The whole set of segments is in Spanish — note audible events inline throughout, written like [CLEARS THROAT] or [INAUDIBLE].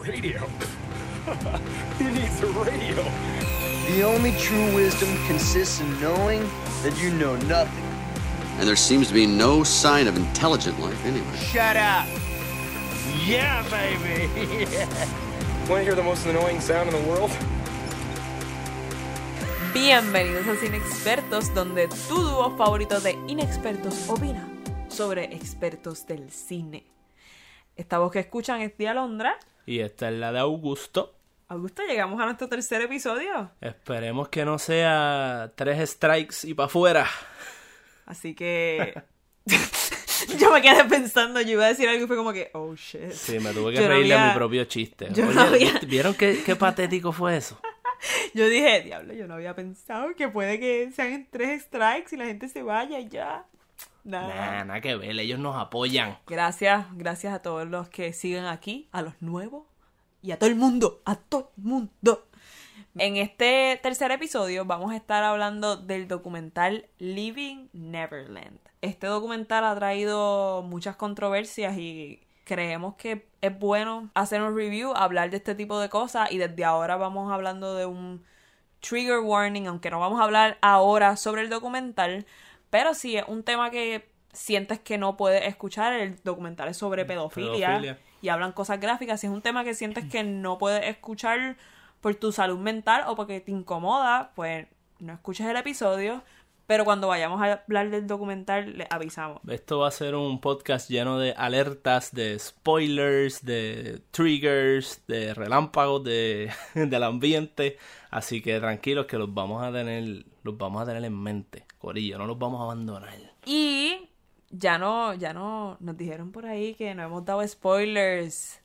radio. he needs a radio. The only true wisdom consists in knowing that you know nothing. And there seems to be no sign of intelligent life anywhere. Shut up! Yeah, baby! [LAUGHS] Want to hear the most annoying sound in the world? Bienvenidos a Cine Expertos, donde tu dúo favorito de inexpertos opina sobre expertos del cine. Esta voz que escuchan es de Alondra. Y esta es la de Augusto. Augusto, llegamos a nuestro tercer episodio. Esperemos que no sea tres strikes y para afuera. Así que. [LAUGHS] yo me quedé pensando, yo iba a decir algo y fue como que, oh shit. Sí, me tuve que Yo no reírle a mi propio chiste. yo Oye, no había- ¿vieron qué, qué patético fue eso? [LAUGHS] Yo dije, diablo, yo no había pensado que puede que sean tres strikes y la gente se vaya y ya. Nada. Nada que ver, ellos nos apoyan. Gracias, gracias a todos los que siguen aquí, a los nuevos y a todo el mundo, a todo el mundo. En este tercer episodio vamos a estar hablando del documental Living Neverland. Este documental ha traído muchas controversias y creemos que es bueno hacer un review, hablar de este tipo de cosas y desde ahora vamos hablando de un trigger warning, aunque no vamos a hablar ahora sobre el documental, pero si es un tema que sientes que no puedes escuchar, el documental es sobre pedofilia, Pedofilia. y hablan cosas gráficas, si es un tema que sientes que no puedes escuchar por tu salud mental o porque te incomoda, pues no escuches el episodio, pero cuando vayamos a hablar del documental le avisamos. Esto va a ser un podcast lleno de alertas, de spoilers, de triggers, de relámpagos de, [LAUGHS] del ambiente. Así que tranquilos que los vamos a tener, los vamos a tener en mente. Corillo, no los vamos a abandonar. Y ya no, ya no, nos dijeron por ahí que no hemos dado spoilers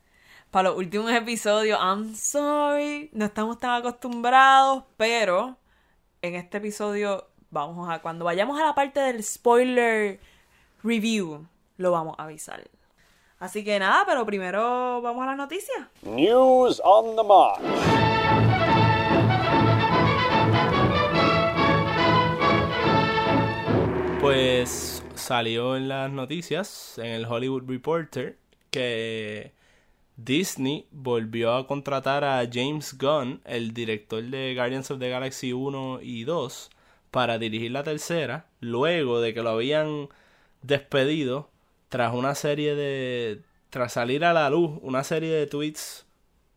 para los últimos episodios. I'm sorry, no estamos tan acostumbrados, pero en este episodio vamos a, cuando vayamos a la parte del spoiler review, lo vamos a avisar. Así que nada, pero primero vamos a las noticias. News on the march. Pues salió en las noticias, en el Hollywood Reporter, que Disney volvió a contratar a James Gunn, el director de Guardians of the Galaxy 1 y 2, para dirigir la tercera, luego de que lo habían despedido tras una serie de... tras salir a la luz una serie de tweets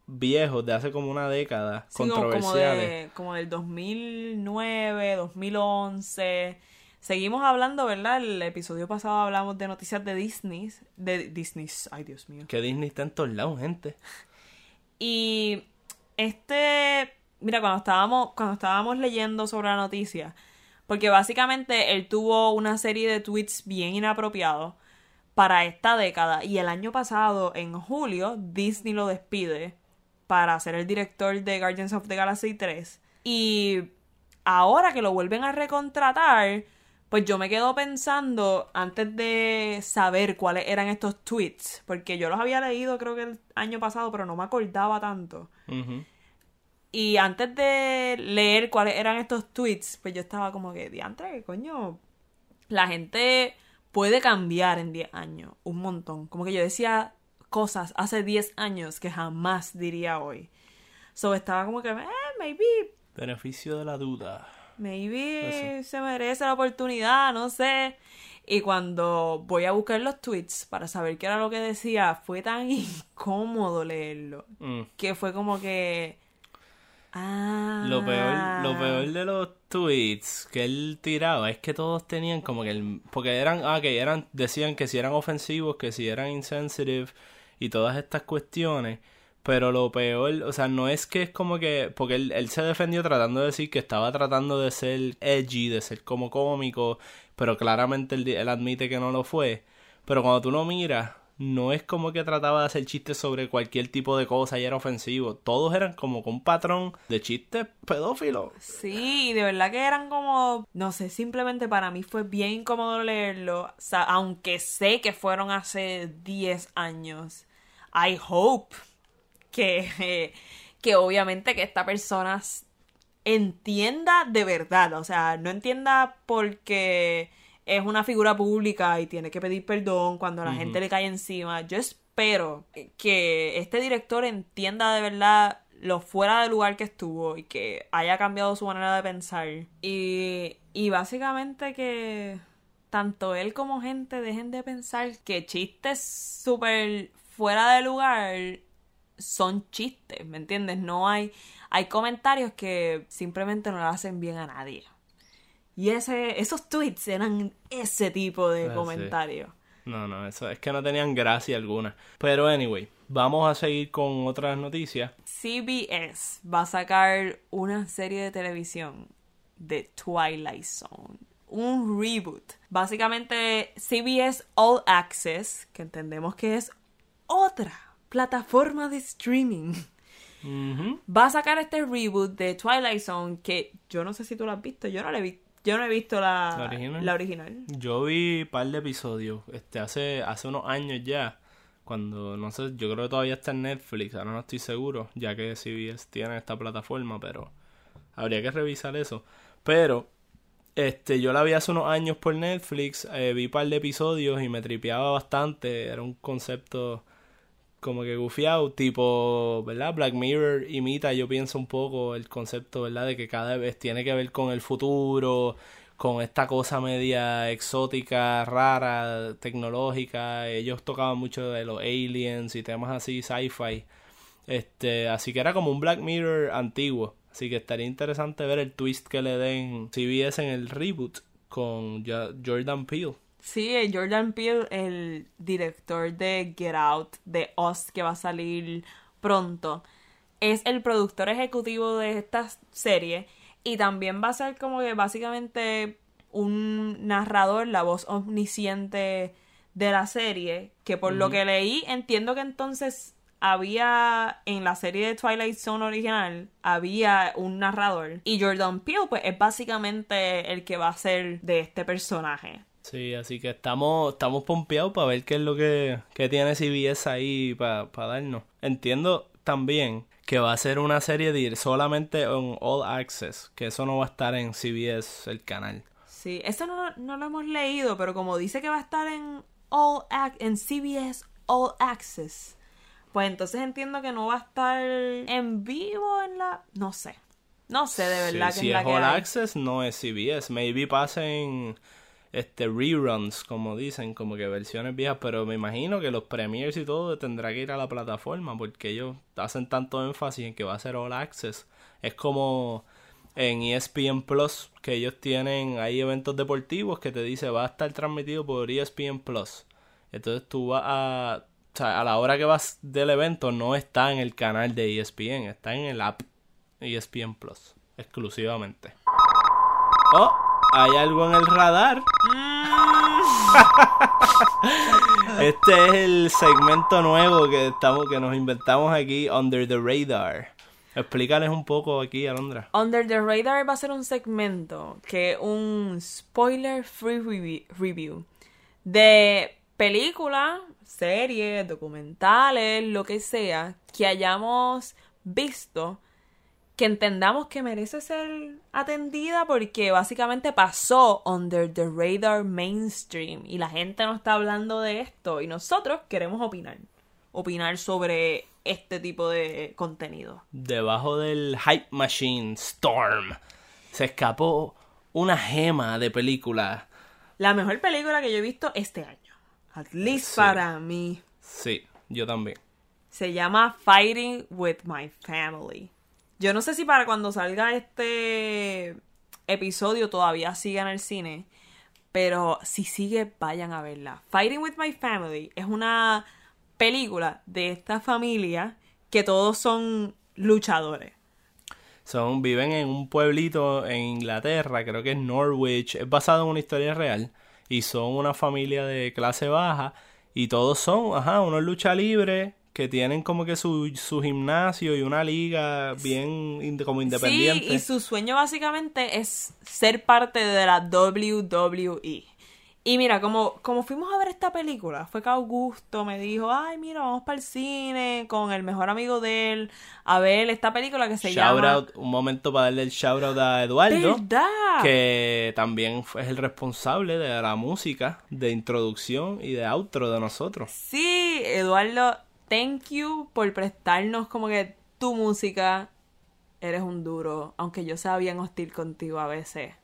viejos de hace como una década, Sí, como- como, controversiales. de, como del 2009, 2011. Seguimos hablando, ¿verdad? El episodio pasado hablamos de noticias de Disney. De Disney. Ay, Dios mío. Que Disney está en todos lados, gente. Y este, mira, cuando estábamos, cuando estábamos leyendo sobre la noticia, porque básicamente él tuvo una serie de tweets bien inapropiados para esta década y el año pasado, en julio, Disney lo despide para ser el director de Guardians of the Galaxy 3 y ahora que lo vuelven a recontratar, pues yo me quedo pensando antes de saber cuáles eran estos tweets, porque yo los había leído creo que el año pasado, pero no me acordaba tanto. Y antes de leer cuáles eran estos tweets, pues yo estaba como que, diantre, coño, la gente puede cambiar en 10 años, un montón. Como que yo decía cosas hace 10 años que jamás diría hoy. So estaba como que, eh, maybe Beneficio de la duda. Maybe se merece la oportunidad, no sé. Y cuando voy a buscar los tweets para saber qué era lo que decía, fue tan [LAUGHS] incómodo leerlo. Mm. Que fue como que. Ah. Lo peor, lo peor de los tweets que él tiraba es que todos tenían como que el, porque eran, ah, que eran, decían que si eran ofensivos, que si eran insensitive y todas estas cuestiones, pero lo peor, o sea, no es que es como que, porque él, él se defendió tratando de decir que estaba tratando de ser edgy, de ser como cómico, pero claramente él, admite que no lo fue, pero cuando tú lo miras, no es como que trataba de hacer chistes sobre cualquier tipo de cosa y era ofensivo. Todos eran como con un patrón de chistes pedófilos. Sí, de verdad que eran como, no sé, simplemente para mí fue bien incómodo leerlo, aunque sé que fueron hace 10 años. I hope que, [LAUGHS] que obviamente que esta persona entienda de verdad, o sea, no entienda porque es una figura pública y tiene que pedir perdón cuando la gente le cae encima. Yo espero espero que este director entienda de verdad lo fuera de lugar que estuvo y que haya cambiado su manera de pensar. Y, y básicamente que tanto él como gente dejen de pensar que chistes súper fuera de lugar son chistes, ¿me entiendes? No hay, hay comentarios que simplemente no le hacen bien a nadie. Y ese, esos tweets eran ese tipo de Ah, sí. comentarios. No, no, eso es que no tenían gracia alguna. Pero anyway, vamos a seguir con otras noticias. CBS va a sacar una serie de televisión de Twilight Zone. Un reboot. Básicamente, CBS All Access, que entendemos que es otra plataforma de streaming, va a sacar este reboot de Twilight Zone que yo no sé si tú lo has visto. Yo no, le vi, yo no he visto la, ¿La original? la original. Yo vi un par de episodios, este, hace, hace unos años ya, cuando, no sé, yo creo que todavía está en Netflix, ahora no estoy seguro, ya que CBS tiene esta plataforma, pero habría que revisar eso. Pero, este, yo la vi hace unos años por Netflix, eh, vi un par de episodios y me tripeaba bastante, era un concepto como que gufiado, tipo, ¿verdad? Black Mirror imita, yo pienso un poco el concepto, ¿verdad? De que cada vez tiene que ver con el futuro, con esta cosa media exótica, rara, tecnológica. Ellos tocaban mucho de los aliens y temas así, sci-fi. Este, así que era como un Black Mirror antiguo. Así que estaría interesante ver el twist que le den CBS en el reboot con Jo- Jordan Peele. Sí, eh, Jordan Peele, el director de Get Out, de Us, que va a salir pronto, es el productor ejecutivo de esta serie y también va a ser como que básicamente un narrador, la voz omnisciente de la serie, que por lo que leí entiendo que entonces había en la serie de Twilight Zone original había un narrador y Jordan Peele pues es básicamente el que va a ser de este personaje. Sí, así que estamos, estamos pompeados para ver qué es lo que, que tiene CBS ahí para darnos. Entiendo también que va a ser una serie de solamente en All Access, que eso no va a estar en CBS, el canal. Sí, eso no, no lo hemos leído, pero como dice que va a estar en All Ac- en CBS All Access, pues entonces entiendo que no va a estar en vivo en la, no sé, no sé de verdad Sí, que si es la es All. Access, no es CBS. Maybe pasen este reruns, como dicen, como que versiones viejas, pero me imagino que los premiers y todo tendrá que ir a la plataforma porque ellos hacen tanto énfasis en que va a ser All Access. Es como en ESPN Plus, que ellos tienen, hay eventos deportivos que te dice va a estar transmitido por ESPN Plus. Entonces tú vas a, o sea, a la hora que vas del evento no está en el canal de ESPN, está en el app ESPN Plus, exclusivamente. Oh, hay algo en el radar. [LAUGHS] Este es el segmento nuevo que estamos que nos inventamos aquí, Under the Radar. Explícales un poco aquí, Alondra. Under the Radar va a ser un segmento que un spoiler free revi- review de películas, series, documentales, lo que sea que hayamos visto que entendamos que merece ser atendida porque básicamente pasó under the radar mainstream y la gente no está hablando de esto y nosotros queremos opinar, opinar sobre este tipo de contenido. Debajo del Hype Machine Storm se escapó una gema de película. La mejor película que yo he visto este año, at least Sí. para mí, Sí, yo también. se llama Fighting with My Family. Yo no sé si para cuando salga este episodio todavía siga en el cine, pero si sigue, vayan a verla. Fighting with My Family es una película de esta familia que todos son luchadores. Son, viven en un pueblito en Inglaterra, creo que es Norwich, es basado en una historia real, y son una familia de clase baja, y todos son, ajá, unos lucha libres que tienen como que su, su gimnasio y una liga bien como independiente. Sí, y su sueño básicamente es ser parte de la WWE. Y mira, como, como fuimos a ver esta película, fue que Augusto me dijo, ay, mira, vamos para el cine con el mejor amigo de él a ver esta película que se Shout llama... out, un momento para darle el shout out a Eduardo. ¿Verdad? Que también es el responsable de la música, de introducción y de outro de nosotros. Sí, Eduardo, thank you por prestarnos como que tu música. Eres un duro, aunque yo sea bien hostil contigo a veces.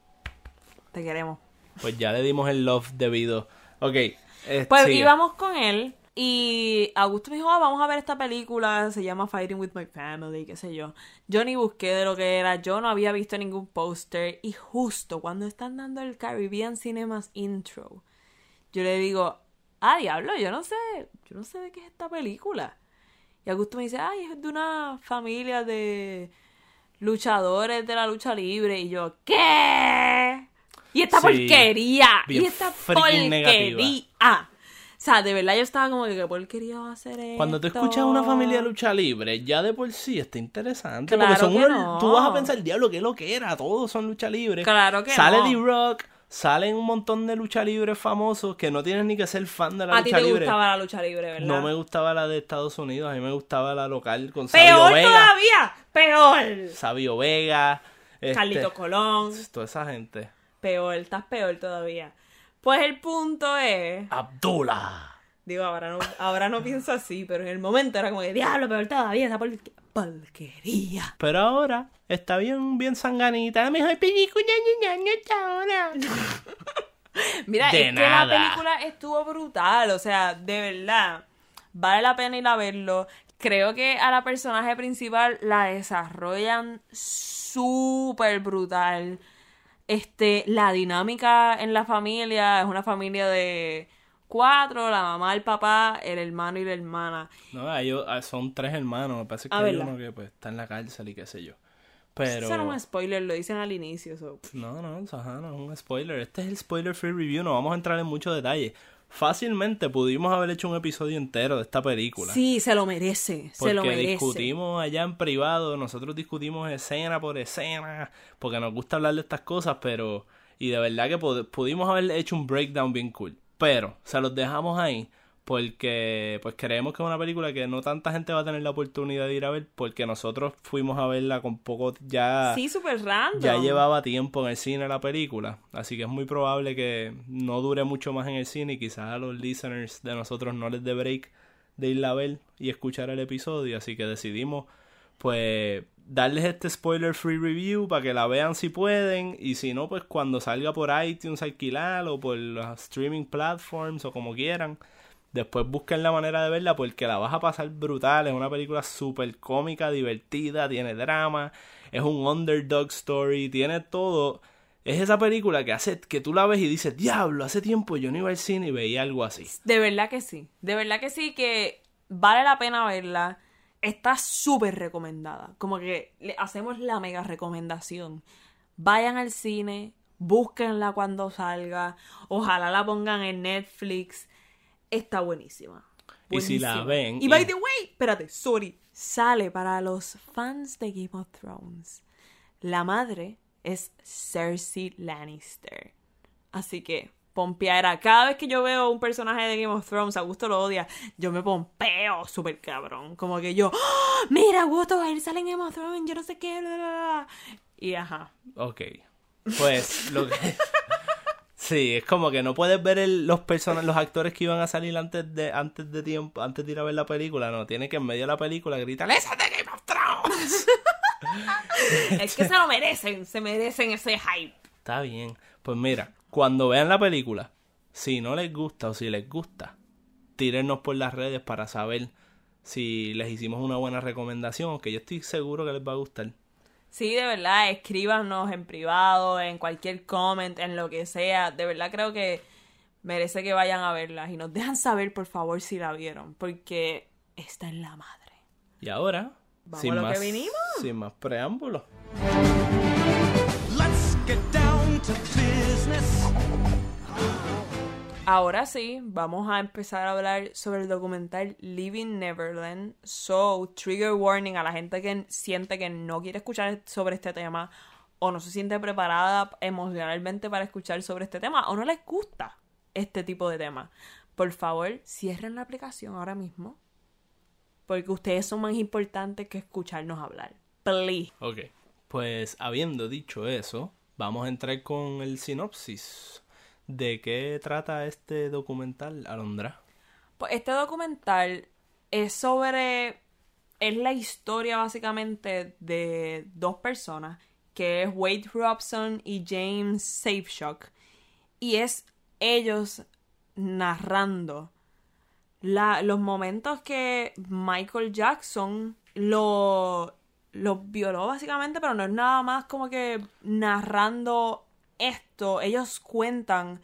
Te queremos. Pues ya le dimos el love debido. Ok. eh, Pues sigue. íbamos con él y Augusto me dijo, "Ah, vamos a ver esta película, se llama Fighting with My Family, qué sé yo. Yo ni busqué de lo que era, yo no había visto ningún póster y justo cuando están dando el Caribbean Cinemas intro, yo le digo, ah, diablo, yo no sé, yo no sé de qué es esta película. Y Augusto me dice, ay, es de una familia de luchadores de la lucha libre. Y yo, ¿qué? Y esta Sí, porquería. Y esta negativa. porquería. O sea, de verdad yo estaba como que, ¿qué porquería va a hacer esto? Cuando tú escuchas una familia de lucha libre, ya de por sí está interesante. Claro porque son que unos- no. Tú vas a pensar, diablo, qué lo que era. Todos son lucha libre. Claro que Sale no. D-Rock, salen un montón de lucha libre famosos que no tienes ni que ser fan de la A ti lucha te libre. gustaba la lucha libre, ¿verdad? No me gustaba la de Estados Unidos, a mí me gustaba la local con Sabio ¡Peor todavía! ¡Peor! Sabio Vega. este, Carlito Colón. Toda esa gente. Peor, estás peor todavía. Pues el punto es... Abdullah. Digo, ahora no, ahora no pienso así, pero en el momento era como que, diablo, peor todavía, esa porque- porquería. Pero ahora está bien, bien sanganita. Mejor película ahora. [LAUGHS] Mira, De es que nada. la película estuvo brutal, o sea, de verdad, vale la pena ir a verlo. Creo que a la personaje principal la desarrollan súper brutal. Este, la dinámica en la familia es una familia de cuatro, la mamá, el papá, el hermano y la hermana. No, ellos ah, son tres hermanos. Me parece que Ah, hay ¿verdad? uno que pues, está en la cárcel y qué sé yo. Pero. Eso no es un spoiler, lo dicen al inicio. so. No, no, ajá, no es un spoiler. Este es el spoiler free review. No vamos a entrar en mucho detalle. Fácilmente pudimos haber hecho un episodio entero de esta película. Sí, se lo merece, se lo Porque merece. discutimos allá en privado, nosotros discutimos escena por escena, porque nos gusta hablar de estas cosas, pero... Y de verdad que pudimos haber hecho un breakdown bien cool. Pero se los dejamos ahí porque pues creemos que es una película que no tanta gente va a tener la oportunidad de ir a ver porque nosotros fuimos a verla con poco ya Sí, súper random. ya llevaba tiempo en el cine la película, así que es muy probable que no dure mucho más en el cine y quizás a los listeners de nosotros no les dé break de irla a ver y escuchar el episodio, así que decidimos pues darles este spoiler free review para que la vean si pueden y si no pues cuando salga por iTunes alquilar o por las streaming platforms o como quieran Después busquen la manera de verla porque la vas a pasar brutal. Es una película súper cómica, divertida, tiene drama, es un underdog story, tiene todo. Es esa película que hace que tú la ves y dices, diablo, hace tiempo yo no iba al cine y veía algo así. De verdad que sí. De verdad que sí que vale la pena verla. Está súper recomendada. Como que le hacemos la mega recomendación. Vayan al cine, búsquenla cuando salga. Ojalá la pongan en Netflix. Está buenísima. Y si la ven Y by y- the way, espérate, sorry. Sale para los fans de Game of Thrones. La madre es Cersei Lannister. Así que, pompeara. Cada vez que yo veo un personaje de Game of Thrones, Augusto lo odia, yo me pompeo súper cabrón. Como que yo, ¡Ah! mira, Augusto, él sale en Game of Thrones, yo no sé qué, bla, bla, bla". Y ajá. Ok. Pues lo que... [LAUGHS] Sí, es como que no puedes ver el- los personas, los actores que iban a salir antes de antes de tiempo, antes de ir a ver la película, no, tiene que en medio de la película gritar ¡Esa de Game of Thrones! [LAUGHS] Es que se lo merecen, se merecen ese hype. Está bien. Pues mira, cuando vean la película, si no les gusta o si les gusta, tírennos por las redes para saber si les hicimos una buena recomendación, que yo estoy seguro que les va a gustar. Sí, de verdad, escríbanos en privado, en cualquier comment, en lo que sea. De verdad creo que merece que vayan a verlas y nos [LAUGHS] dejan saber, por favor, si la vieron, porque está en la madre. Y ahora, Vamos sin a lo que más, vinimos. sin más preámbulos. Let's get down. Ahora sí, vamos a empezar a hablar sobre el documental Living Neverland. So, trigger warning a la gente que siente que no quiere escuchar sobre este tema o no se siente preparada emocionalmente para escuchar sobre este tema o no les gusta este tipo de temas. Por favor, cierren la aplicación ahora mismo. Porque ustedes son más importantes que escucharnos hablar. Please. Ok, pues habiendo dicho eso, vamos a entrar con el sinopsis. ¿De qué trata este documental, Alondra? Pues este documental es sobre. Es la historia básicamente de dos personas, que es Wade Robson y James Safeshock. Y es ellos narrando la- los momentos que Michael Jackson lo, lo violó básicamente, pero no es nada más como que narrando esto. Ellos cuentan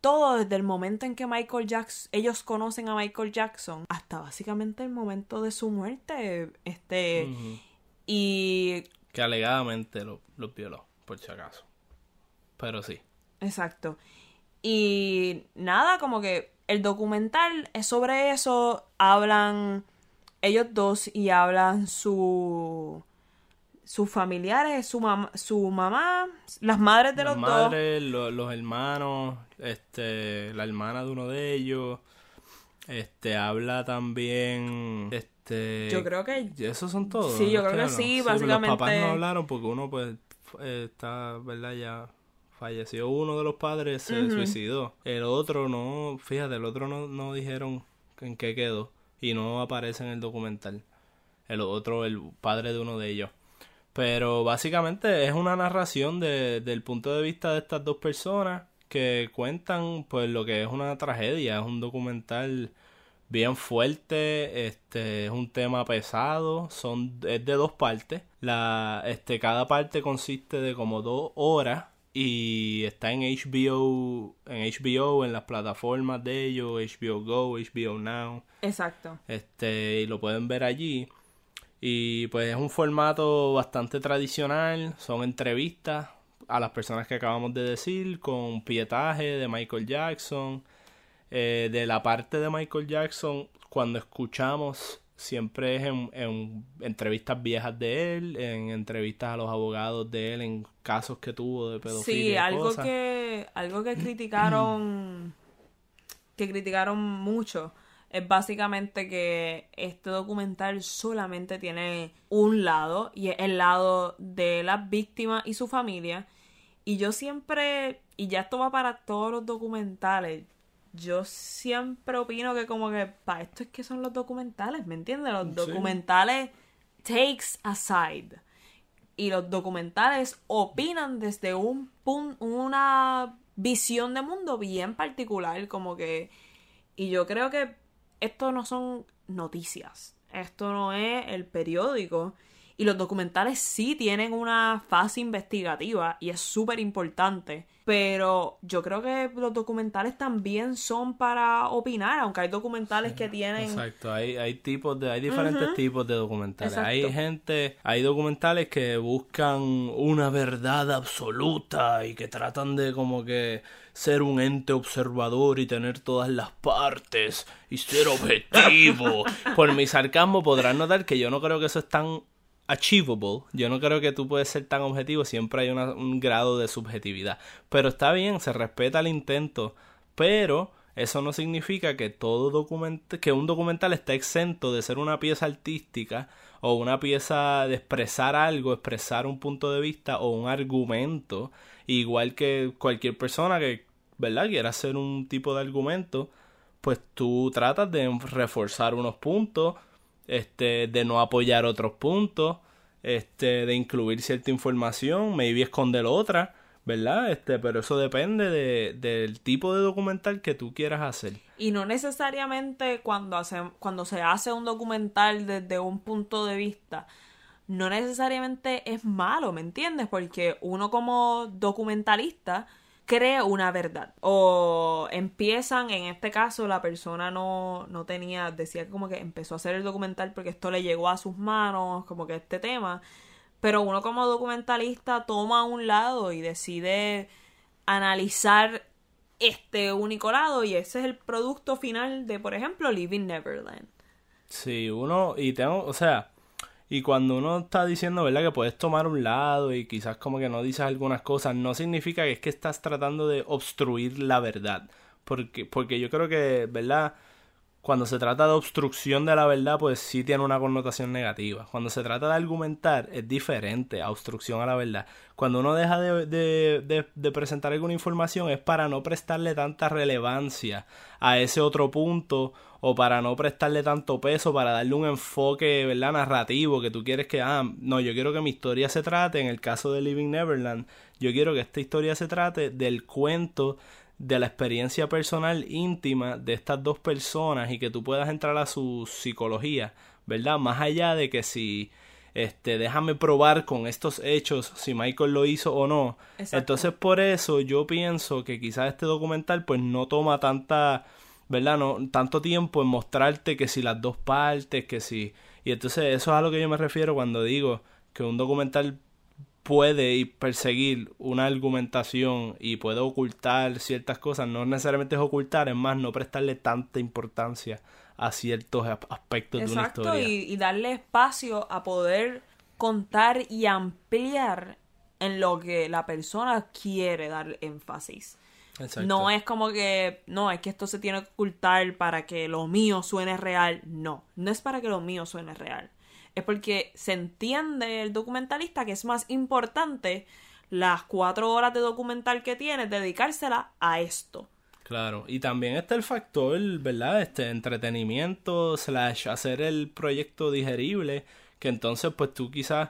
todo desde el momento en que Michael Jackson, ellos conocen a Michael Jackson hasta básicamente el momento de su muerte. Este, y Que alegadamente lo- los violó, por si acaso. Pero sí. Exacto. Y nada, como que el documental es sobre eso. Hablan ellos dos y hablan su sus familiares, su mamá, su mamá, las madres de Las los dos. lo- los hermanos, este, la hermana de uno de ellos. Este, habla también, este... Yo creo que Esos son todos. Sí, yo creo que hablan? sí, pero Los papás no hablaron porque uno, pues, eh, está, ¿verdad? Ya falleció. Uno de los padres se suicidó. El otro no, fíjate, el otro no, no dijeron en qué quedó. Y no aparece en el documental. El otro, el padre de uno de ellos. Pero básicamente es una narración de, del punto de vista de estas dos personas que cuentan pues lo que es una tragedia, es un documental bien fuerte, este es un tema pesado, son es de dos partes. La este cada parte consiste de como dos horas y está en HBO, en HBO, en las plataformas de ellos, HBO Go, HBO Now. Exacto. este y lo pueden ver allí. Y pues es un formato bastante tradicional. Son entrevistas a las personas que acabamos de decir con pietaje de Michael Jackson. Eh, de la parte de Michael Jackson cuando escuchamos siempre es en, en entrevistas viejas de él en entrevistas a los abogados de él en casos que tuvo de pedofilia Sí, algo cosas. que algo que criticaron [CLEARS THROAT] que criticaron mucho es básicamente que este documental solamente tiene un lado y es el lado de las víctimas y su familia y yo siempre y ya esto va para todos los documentales yo siempre opino que como que para esto es que son los documentales ¿me entiendes? los documentales takes aside y los documentales opinan desde un pun- una visión de mundo bien particular, como que y yo creo que esto no son noticias, esto no es el periódico y los documentales sí tienen una fase investigativa y es súper importante, pero yo creo que los documentales también son para opinar, aunque hay documentales que tienen Exacto, hay, hay tipos de, hay diferentes tipos de documentales. Hay gente, hay documentales que buscan una verdad absoluta y que tratan de como que ser un ente observador y tener todas las partes y ser objetivo. [LAUGHS] Por mi sarcasmo podrán notar que yo no creo que eso es tan achievable. Yo no creo que tú puedes ser tan objetivo, siempre hay un grado de subjetividad. Pero está bien, se respeta el intento, pero eso no significa que todo documento, que un documental está exento de ser una pieza artística o una pieza de expresar algo, expresar un punto de vista o un argumento, igual que cualquier persona que, ¿verdad?, quiera hacer un tipo de argumento, pues tú tratas de reforzar unos puntos, este, de no apoyar otros puntos, este, de incluir cierta información, maybe esconder otra, ¿verdad? Este, pero eso depende de, del tipo de documental que tú quieras hacer. Y no necesariamente cuando, hace, cuando se hace un documental desde un punto de vista, no necesariamente es malo, ¿me entiendes? Porque uno como documentalista cree una verdad. O empiezan, en este caso la persona no, no tenía, decía como que empezó a hacer el documental porque esto le llegó a sus manos, como que este tema. Pero uno como documentalista toma un lado y decide analizar este único lado y ese es el producto final de, por ejemplo, Living Neverland. Sí, uno, y tengo, o sea, y cuando uno está diciendo, ¿verdad? Que puedes tomar un lado y quizás como que no dices algunas cosas, no significa que es que estás tratando de obstruir la verdad. Porque, porque yo creo que, ¿verdad? Cuando se trata de obstrucción de la verdad, pues sí tiene una connotación negativa. Cuando se trata de argumentar, es diferente a obstrucción a la verdad. Cuando uno deja de, de, de, de presentar alguna información es para no prestarle tanta relevancia a ese otro punto o para no prestarle tanto peso, para darle un enfoque, ¿verdad? Narrativo, que tú quieres que, ah, no, yo quiero que mi historia se trate, en el caso de Living Neverland, yo quiero que esta historia se trate del cuento de la experiencia personal íntima de estas dos personas y que tú puedas entrar a su psicología, ¿verdad? Más allá de que si este déjame probar con estos hechos si Michael lo hizo o no. Exacto. Entonces por eso yo pienso que quizás este documental pues no toma tanta, ¿verdad? No tanto tiempo en mostrarte que si las dos partes, que si y entonces eso es a lo que yo me refiero cuando digo que un documental puede ir perseguir una argumentación y puede ocultar ciertas cosas, no necesariamente es ocultar, es más no prestarle tanta importancia a ciertos aspectos de una historia. y, y darle espacio a poder contar y ampliar en lo que la persona quiere dar énfasis. Exacto. No es como que, no, es que esto se tiene que ocultar para que lo mío suene real. No, no es para que lo mío suene real. Es porque se entiende el documentalista que es más importante las cuatro horas de documental que tiene, dedicársela a esto. Claro, y también está el factor, ¿verdad? Este entretenimiento slash hacer el proyecto digerible, que entonces pues tú quizás,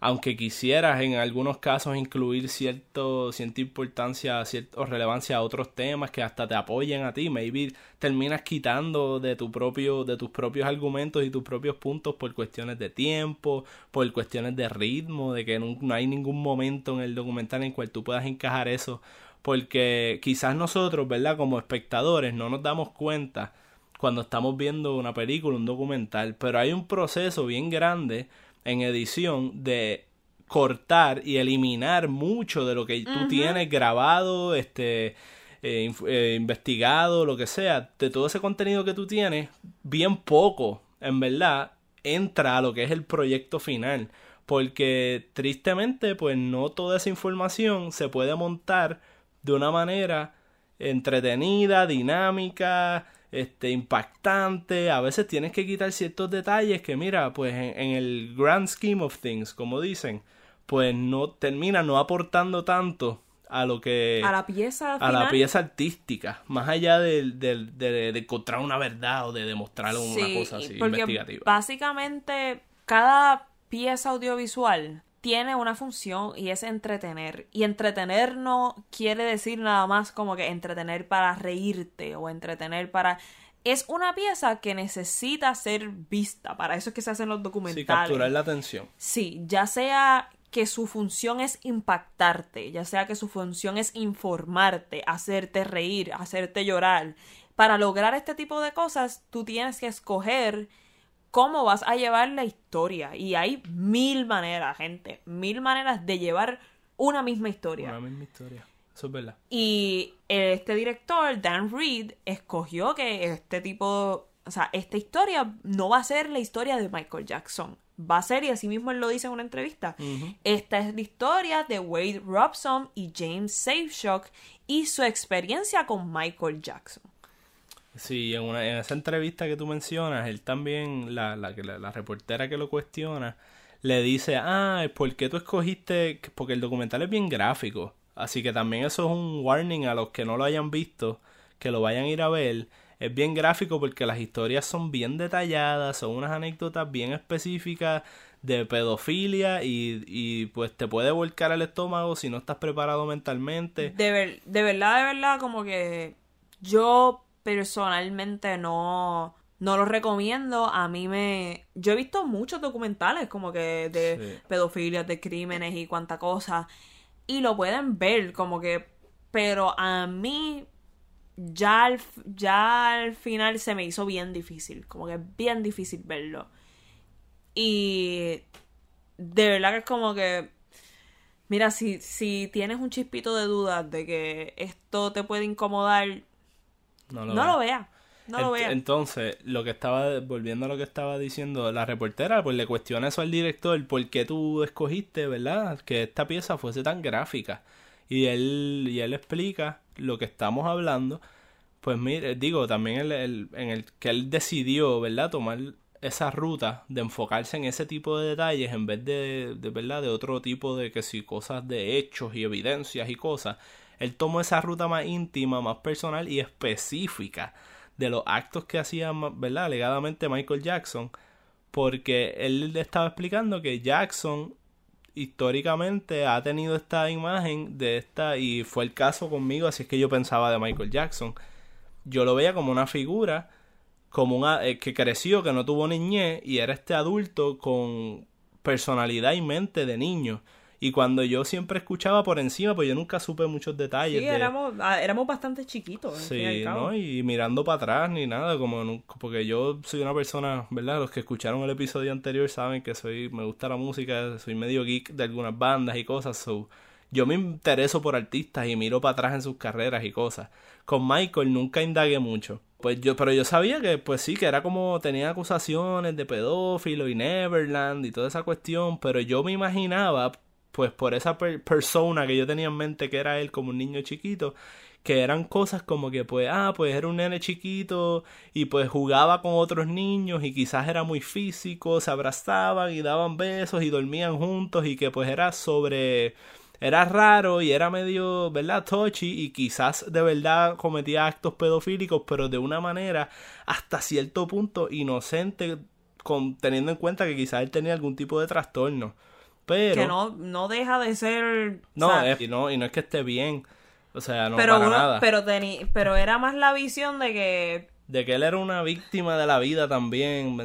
aunque quisieras en algunos casos incluir cierto, cierta importancia cierta, o relevancia a otros temas que hasta te apoyen a ti, maybe terminas quitando de tu propio, de tus propios argumentos y tus propios puntos por cuestiones de tiempo, por cuestiones de ritmo, de que no, no hay ningún momento en el documental en el cual tú puedas encajar eso porque quizás nosotros, ¿verdad? Como espectadores no nos damos cuenta cuando estamos viendo una película, un documental, pero hay un proceso bien grande en edición de cortar y eliminar mucho de lo que tú tienes grabado, este, eh, eh, investigado, lo que sea, de todo ese contenido que tú tienes, bien poco, en verdad, entra a lo que es el proyecto final. Porque tristemente, pues no toda esa información se puede montar de una manera entretenida, dinámica, este, impactante. A veces tienes que quitar ciertos detalles que, mira, pues en, en el grand scheme of things, como dicen, pues no termina no aportando tanto a lo que A la pieza a la final, pieza artística, más allá de, de, de- de encontrar una verdad o de demostrar una Sí, cosa así investigativa. Básicamente, cada pieza audiovisual tiene una función y es entretener. Y entretener no quiere decir nada más como que entretener para reírte o entretener para... Es una pieza que necesita ser vista. Para eso es que se hacen los Sí, documentales. capturar la atención. Sí, ya sea que su función es impactarte, ya sea que su función es informarte, hacerte reír, hacerte llorar. Para lograr este tipo de cosas, tú tienes que escoger cómo vas a llevar la historia. Y hay mil maneras, gente, mil maneras de llevar una misma historia. Una misma historia. Eso es verdad. Y este director, Dan Reed, escogió que este tipo, o sea, esta historia no va a ser la historia de Michael Jackson. Va a ser, y así mismo él lo dice en una entrevista, esta es la historia de Wade Robson y James Safeshock y su experiencia con Michael Jackson. Sí, en, una, en esa entrevista que tú mencionas, él también, la, la, la, la reportera que lo cuestiona, le dice, ah, ¿por qué tú escogiste? Porque el documental es bien gráfico. Así que también eso es un warning a los que no lo hayan visto, que lo vayan a ir a ver. Es bien gráfico porque las historias son bien detalladas, son unas anécdotas bien específicas de pedofilia y, y pues te puede volcar el estómago si no estás preparado mentalmente. De, ver- de verdad, de verdad, como que yo personalmente no, no lo recomiendo. A mí me... Yo he visto muchos documentales como que de Sí. pedofilia, de crímenes y cuánta cosa. Y lo pueden ver como que... Pero a mí ya al, ya al final se me hizo bien difícil. Como que bien difícil verlo. Y de verdad que es como que Mira, si, si tienes un chispito de dudas de que esto te puede incomodar, No no lo veas. No lo veas. Entonces, lo que estaba, volviendo a lo que estaba diciendo, la reportera, pues le cuestiona eso al director, ¿por qué tú escogiste, verdad, que esta pieza fuese tan gráfica? Y él, y él explica lo que estamos hablando, Pues mire, digo, también el, el- en el que él decidió, ¿verdad? Tomar esa ruta de enfocarse en ese tipo de detalles en vez de, de ¿verdad? De otro tipo de que si cosas de hechos y evidencias y cosas. Él tomó esa ruta más íntima, más personal y específica de los actos que hacía, ¿verdad? Alegadamente Michael Jackson. Porque él le estaba explicando que Jackson históricamente ha tenido esta imagen de esta y fue el caso conmigo, así es que yo pensaba de Michael Jackson. Yo lo veía como una figura como una eh, que creció, que no tuvo niñez y era este adulto con personalidad y mente de niño. Y cuando yo siempre escuchaba por encima, pues yo nunca supe muchos detalles. Sí, de- éramos, ah, éramos bastante chiquitos. y Sí, cabo. ¿no? Y mirando para atrás ni nada, como nun- porque yo soy una persona, ¿verdad? Los que escucharon el episodio anterior saben que soy, me gusta la música, soy medio geek de algunas bandas y cosas, so yo me intereso por artistas y miro para atrás en sus carreras y cosas. Con Michael nunca indagué mucho. Pues yo, pero yo sabía que, pues sí, que era como, tenía acusaciones de pedófilo y Neverland y toda esa cuestión, pero yo me imaginaba, pues por esa per- persona que yo tenía en mente que era él como un niño chiquito, que eran cosas como que pues, ah, pues era un nene chiquito y pues jugaba con otros niños y quizás era muy físico, se abrazaban y daban besos y dormían juntos y que pues era sobre era raro y era medio, ¿verdad? Touchy y quizás de verdad cometía actos pedofílicos, pero de una manera hasta cierto punto inocente, con, teniendo en cuenta que quizás él tenía algún tipo de trastorno. Pero Que no, no deja de ser. no, o sea, es- y no, y no es que esté bien. O sea, no pero, para uno- nada. pero, teni- pero era más la visión de que De que él era una víctima de la vida también,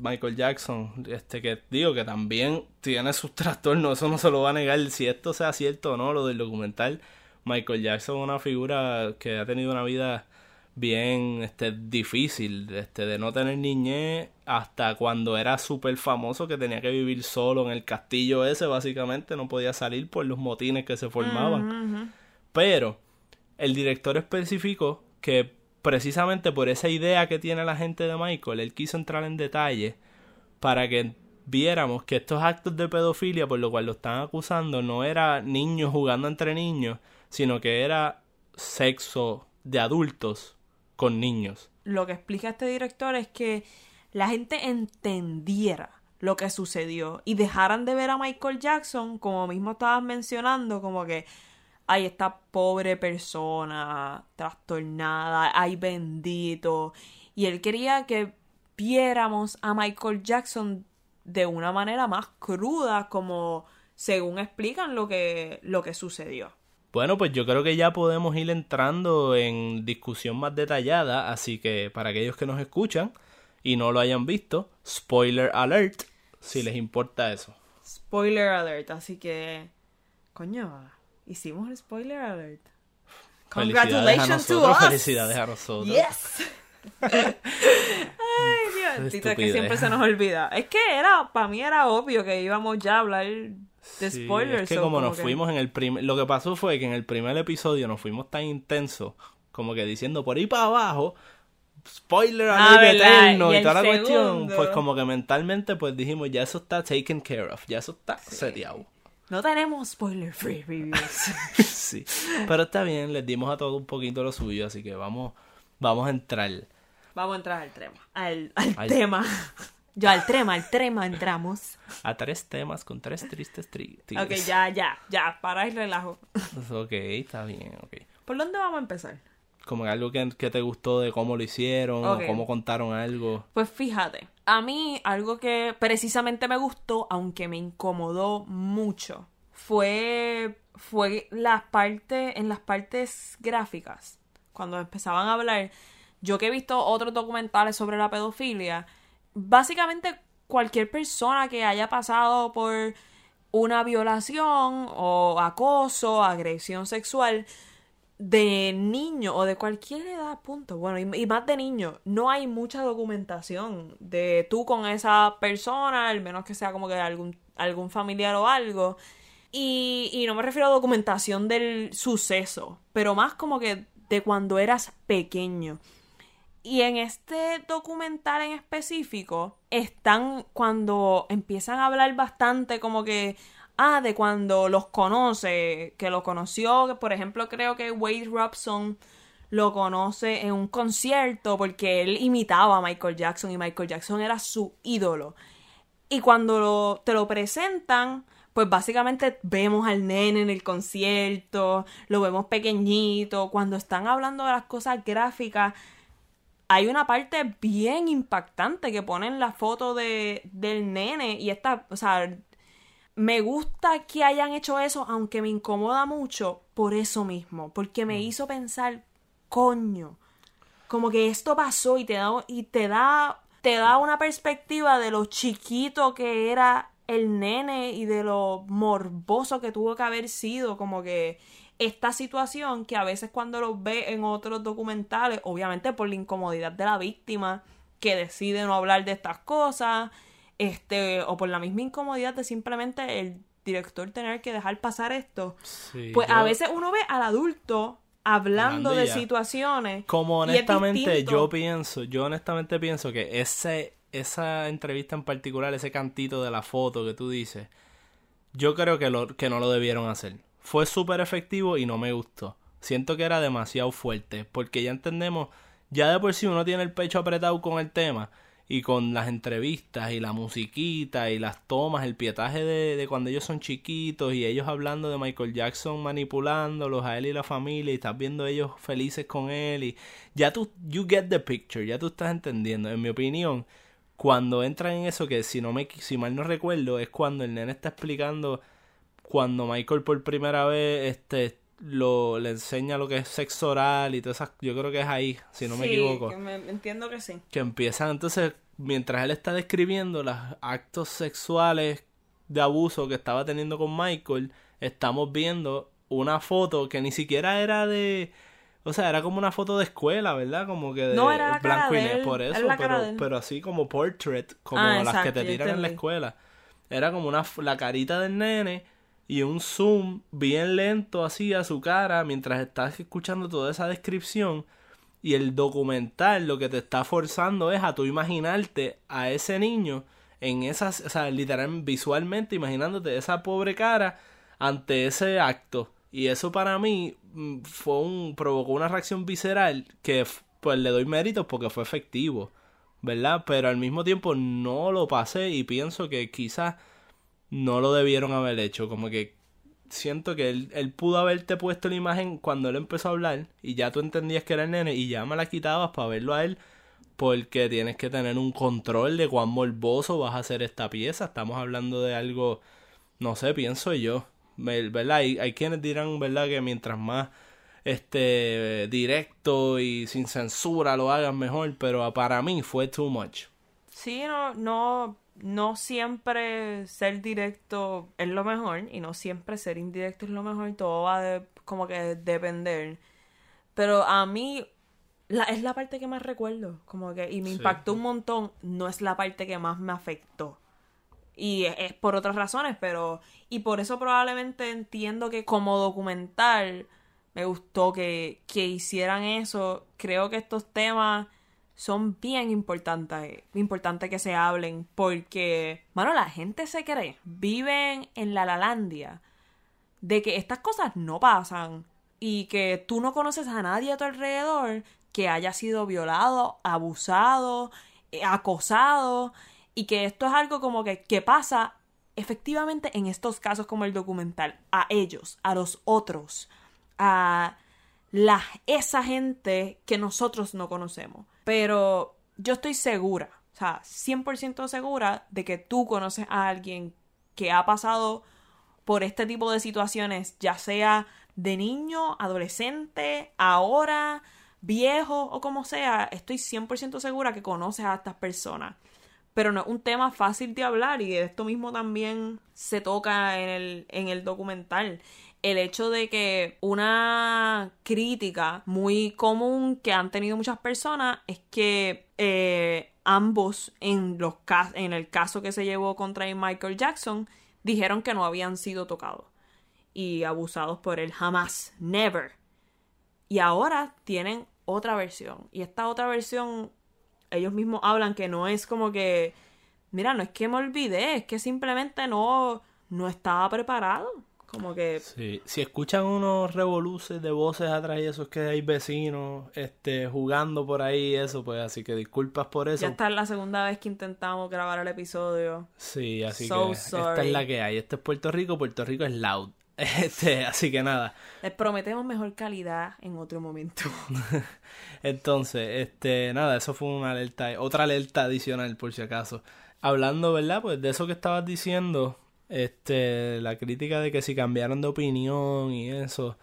Michael Jackson, este que digo que también tiene sus [LAUGHS] trastornos, eso no se lo va a negar, si esto sea cierto o no, lo del documental, Michael Jackson es una figura que ha tenido una vida bien este difícil, este de no tener niñez hasta cuando era súper famoso que tenía que vivir solo en el castillo ese, básicamente no podía salir por los motines que se formaban. Pero el director especificó que precisamente por esa idea que tiene la gente de Michael, él quiso entrar en detalle para que viéramos que estos actos de pedofilia por lo cual lo están acusando no era niños jugando entre niños, sino que era sexo de adultos con niños. lo que explica este director es que la gente entendiera lo que sucedió y dejaran de ver a Michael Jackson, como mismo estabas mencionando, como que ay, esta pobre persona trastornada, ay, bendito. Y él quería que viéramos a Michael Jackson de una manera más cruda, como según explican lo que, lo que sucedió. Bueno, pues yo creo que ya podemos ir entrando en discusión más detallada, así que para aquellos que nos escuchan y no lo hayan visto, spoiler alert, si les importa eso. Spoiler alert, así que. Coño, hicimos el spoiler alert. Felicidades a Congratulations to us. felicidades a nosotros. Yes. [LAUGHS] Ay, Dios, Tito, es que siempre se nos olvida. Es que era, para mí era obvio que íbamos ya a hablar de Sí, spoilers. es que so como nos que- fuimos en el primer... Lo que pasó fue que en el primer episodio nos fuimos tan intensos, como que diciendo por ahí para abajo, spoiler Ah, alert ¿verdad? eterno Y toda la cuestión, pues como que mentalmente pues dijimos, ya eso está taken care of, ya eso está seteado. No tenemos spoiler free reviews. [LAUGHS] sí. Pero está bien, les dimos a todos un poquito lo suyo, así que vamos, vamos a entrar. Vamos a entrar al tema. Al, al Al- tema. Yo al tema, al tema entramos. A tres temas con tres tristes tri- Ok, tigres. ya, ya, ya, para el relajo. Ok, está bien, ok. ¿Por dónde vamos a empezar? Como que algo que, que te gustó de cómo lo hicieron, o cómo contaron algo. Pues fíjate, a mí algo que precisamente me gustó, aunque me incomodó mucho, fue, fue las partes, en las partes gráficas, cuando empezaban a hablar, yo que he visto otros documentales sobre la pedofilia, básicamente cualquier persona que haya pasado por una violación o acoso, agresión sexual, de niño o de cualquier edad, punto. Bueno, y, más de niño, no hay mucha documentación de tú con esa persona, al menos que sea como que algún, algún familiar o algo. Y, y no me refiero a documentación del suceso, pero más como que de cuando eras pequeño. Y en este documental en específico están cuando empiezan a hablar bastante como que, ah, de cuando los conoce, que lo conoció, por ejemplo creo que Wade Robson lo conoce en un concierto porque él imitaba a Michael Jackson y Michael Jackson era su ídolo. Y cuando te lo presentan, pues básicamente vemos al nene en el concierto, lo vemos pequeñito, cuando están hablando de las cosas gráficas, hay una parte bien impactante que ponen la foto de, del nene y esta, o sea, me gusta que hayan hecho eso, aunque me incomoda mucho por eso mismo, porque me hizo pensar, coño, como que esto pasó y te da y te da te da una perspectiva de lo chiquito que era el nene y de lo morboso que tuvo que haber sido, como que esta situación que a veces cuando lo ve en otros documentales, obviamente por la incomodidad de la víctima que decide no hablar de estas cosas, este, o por la misma incomodidad de simplemente el director tener que dejar pasar esto, Sí, pues yo- a veces uno ve al adulto hablando de situaciones. Como honestamente yo pienso, yo honestamente pienso que ese, esa entrevista en particular, ese cantito de la foto que tú dices, yo creo que, lo, que no lo debieron hacer. Fue súper efectivo y no me gustó. Siento que era demasiado fuerte, porque ya entendemos, ya de por sí uno tiene el pecho apretado con el tema y con las entrevistas y la musiquita y las tomas, el pietaje de, de cuando ellos son chiquitos y ellos hablando de Michael Jackson manipulándolos a él y la familia y estás viendo ellos felices con él y ya tú, you get the picture, ya tú estás entendiendo. En mi opinión, cuando entran en eso que si no me, si mal no recuerdo, es cuando el nene está explicando cuando Michael por primera vez este lo le enseña lo que es sexo oral y todas esas, yo creo que es ahí, si no me equivoco que me- entiendo que sí. que empiezan entonces, mientras él está describiendo los actos sexuales de abuso que estaba teniendo con Michael, estamos viendo una foto que ni siquiera era de... O sea, era como una foto de escuela, ¿verdad? Como que de No, era la cara blanco y de negro, él, por eso, cara pero, pero así como portrait, como Ah, las que te tiran en la escuela. Era como una la carita del nene y un zoom bien lento así a su cara mientras estás escuchando toda esa descripción y el documental lo que te está forzando es a tú imaginarte a ese niño en esas, o sea, literal visualmente imaginándote esa pobre cara ante ese acto y eso para mí mm, fue un provocó una reacción visceral que pues le doy méritos porque fue efectivo, ¿verdad? Pero al mismo tiempo no lo pasé y pienso que quizás no lo debieron haber hecho. Como que siento que él, él pudo haberte puesto la imagen cuando él empezó a hablar y ya tú entendías que era el nene y ya me la quitabas para verlo a él porque tienes que tener un control de cuán morboso vas a hacer esta pieza. Estamos hablando de algo, no sé, pienso yo, Ve- ¿verdad? Hay, hay quienes dirán, ¿verdad? Que mientras más este directo y sin censura lo hagan mejor, pero para mí fue too much. Sí, no, no, no siempre ser directo es lo mejor y no siempre ser indirecto es lo mejor. Todo va de, como que depender. Pero a mí la, es la parte que más recuerdo, como que y me Sí. impactó un montón. No es la parte que más me afectó. Y es, es por otras razones, pero y por eso probablemente entiendo que como documental me gustó que, que hicieran eso. Creo que estos temas son bien importantes, importante que se hablen, porque, mano, la gente se cree, viven en la Lalandia, de que estas cosas no pasan y que tú no conoces a nadie a tu alrededor que haya sido violado, abusado, eh, acosado, y que esto es algo como que, que pasa efectivamente en estos casos como el documental, a ellos, a los otros, a la, esa gente que nosotros no conocemos. Pero yo estoy segura, o sea, 100% segura de que tú conoces a alguien que ha pasado por este tipo de situaciones, ya sea de niño, adolescente, ahora, viejo o como sea, estoy 100% segura que conoces a estas personas. Pero no es un tema fácil de hablar y esto mismo también se toca en el, en el documental. El hecho de que una crítica muy común que han tenido muchas personas es que eh, ambos en, los en el caso que se llevó contra Michael Jackson dijeron que no habían sido tocados y abusados por él jamás, never. Y ahora tienen otra versión. Y esta otra versión, ellos mismos hablan que no es como que, mira, no es que me olvidé, es que simplemente no, no estaba preparado. Como que Sí, si escuchan unos revoluces de voces atrás y eso es que hay vecinos este, jugando por ahí y eso, pues así que disculpas por eso. ya esta es la segunda vez que intentamos grabar el episodio. Sí, así So que esta sorry. es la que hay. Este es Puerto Rico, Puerto Rico es loud. [LAUGHS] Este, así que nada. Les prometemos mejor calidad en otro momento. [LAUGHS] Entonces, este, nada, eso fue una alerta, otra alerta adicional por si acaso. Hablando, ¿verdad? Pues de eso que estabas diciendo, este, la crítica de que si cambiaron de opinión y eso,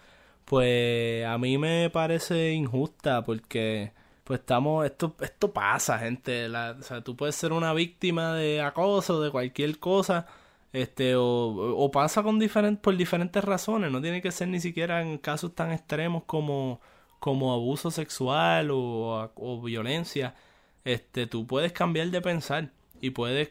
pues a mí me parece injusta porque pues estamos, esto, esto pasa, gente, la, o sea, tú puedes ser una víctima de acoso, de cualquier cosa, este, o, o pasa con diferen- por diferentes razones, no tiene que ser ni siquiera en casos tan extremos como, como abuso sexual o, o violencia, este, tú puedes cambiar de pensar y puedes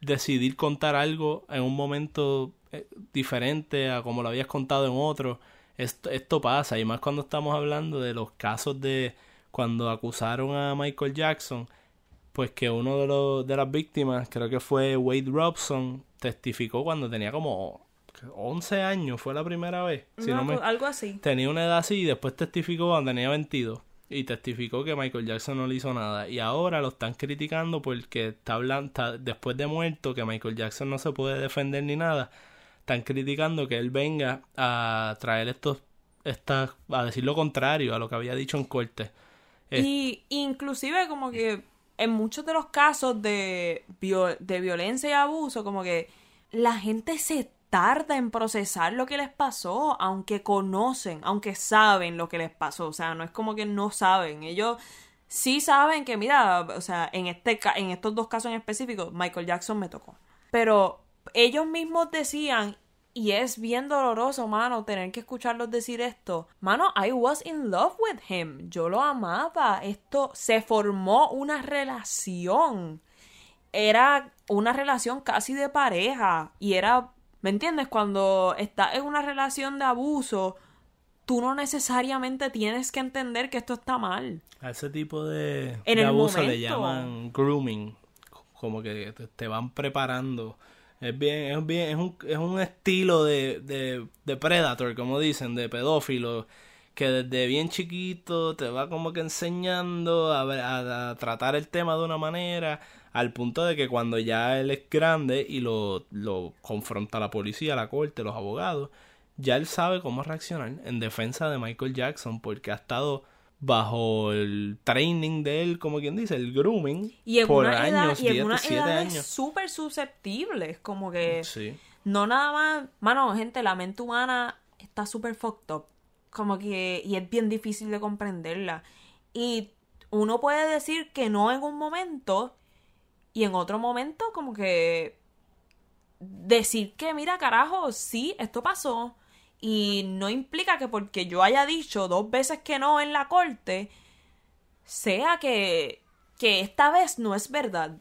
decidir contar algo en un momento eh, diferente a como lo habías contado en otro. Esto, esto pasa, y más cuando estamos hablando de los casos de cuando acusaron a Michael Jackson, pues que uno de, los, de las víctimas, creo que fue Wade Robson, testificó cuando tenía como 11 años, fue la primera vez. Si no No, me- Algo así. tenía una edad así y después testificó cuando tenía 22 y testificó que Michael Jackson no le hizo nada. Y ahora lo están criticando porque está hablando después de muerto que Michael Jackson no se puede defender ni nada están criticando que él venga a traer estos estas a decir lo contrario a lo que había dicho en corte. Es- Y inclusive como que en muchos de los casos de, de violencia y abuso, como que la gente se tarda en procesar lo que les pasó, aunque conocen, aunque saben lo que les pasó. O sea, no es como que no saben. Ellos sí saben que, mira, o sea, en, este, en estos dos casos en específico, Michael Jackson me tocó. Pero ellos mismos decían, y es bien doloroso, mano, tener que escucharlos decir esto. Mano, I was in love with him. Yo lo amaba. Esto se formó una relación. Era una relación casi de pareja. Y era, ¿me entiendes? Cuando estás en una relación de abuso, tú no necesariamente tienes que entender que esto está mal. a ese tipo de, En de el abuso le llaman grooming como que te, van preparando es bien es bien es un, es un estilo de, de, de predator como dicen de pedófilo que desde bien chiquito te va como que enseñando a, a- a tratar el tema de una manera al punto de que cuando ya él es grande y lo, lo confronta la policía, la corte, los abogados, ya él sabe cómo reaccionar en defensa de Michael Jackson porque ha estado bajo el training de él, como quien dice, el grooming, Y en por una edad, años, y en 10, una 7 edad años. súper susceptibles, como que Sí. no nada más, mano, gente, la mente humana está súper fucked up, como que, y es bien difícil de comprenderla. Y uno puede decir que no en un momento, y en otro momento como que decir que, mira, carajo, sí, esto pasó, y no implica que porque yo haya dicho dos veces que no en la corte, sea que, que esta vez no es verdad.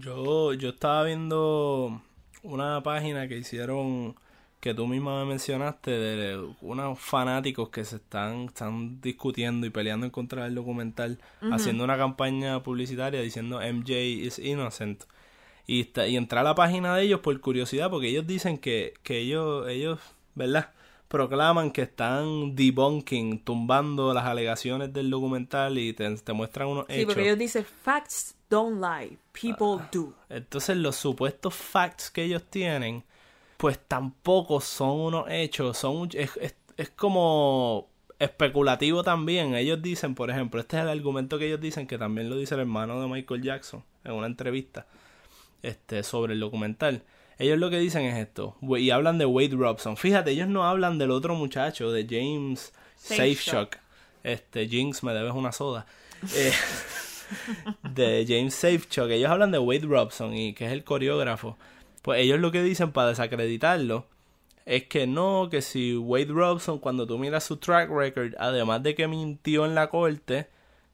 Yo, yo estaba viendo una página que hicieron que tú misma me mencionaste de unos fanáticos que se están, están discutiendo y peleando en contra del documental, haciendo una campaña publicitaria diciendo MJ is innocent. Y, está- y entré a la página de ellos por curiosidad porque ellos dicen que, que ellos, ellos, ¿verdad? Proclaman que están debunking, tumbando las alegaciones del documental y te, te muestran unos Sí, hechos. porque ellos dicen, facts don't lie, people do. Entonces los supuestos facts que ellos tienen, pues tampoco son unos hechos, son es, es- es como especulativo también. Ellos dicen, por ejemplo, este es el argumento que ellos dicen, que también lo dice el hermano de Michael Jackson en una entrevista este, sobre el documental. Ellos lo que dicen es esto, y hablan de Wade Robson. Fíjate, ellos no hablan del otro muchacho, de James Safe Safeshock. Este, Jinx, me debes una soda. [LAUGHS] Eh, de James Safechuck. Ellos hablan de Wade Robson y que es el coreógrafo. Pues ellos lo que dicen para desacreditarlo es que no, que si Wade Robson, cuando tú miras su track record, además de que mintió en la corte,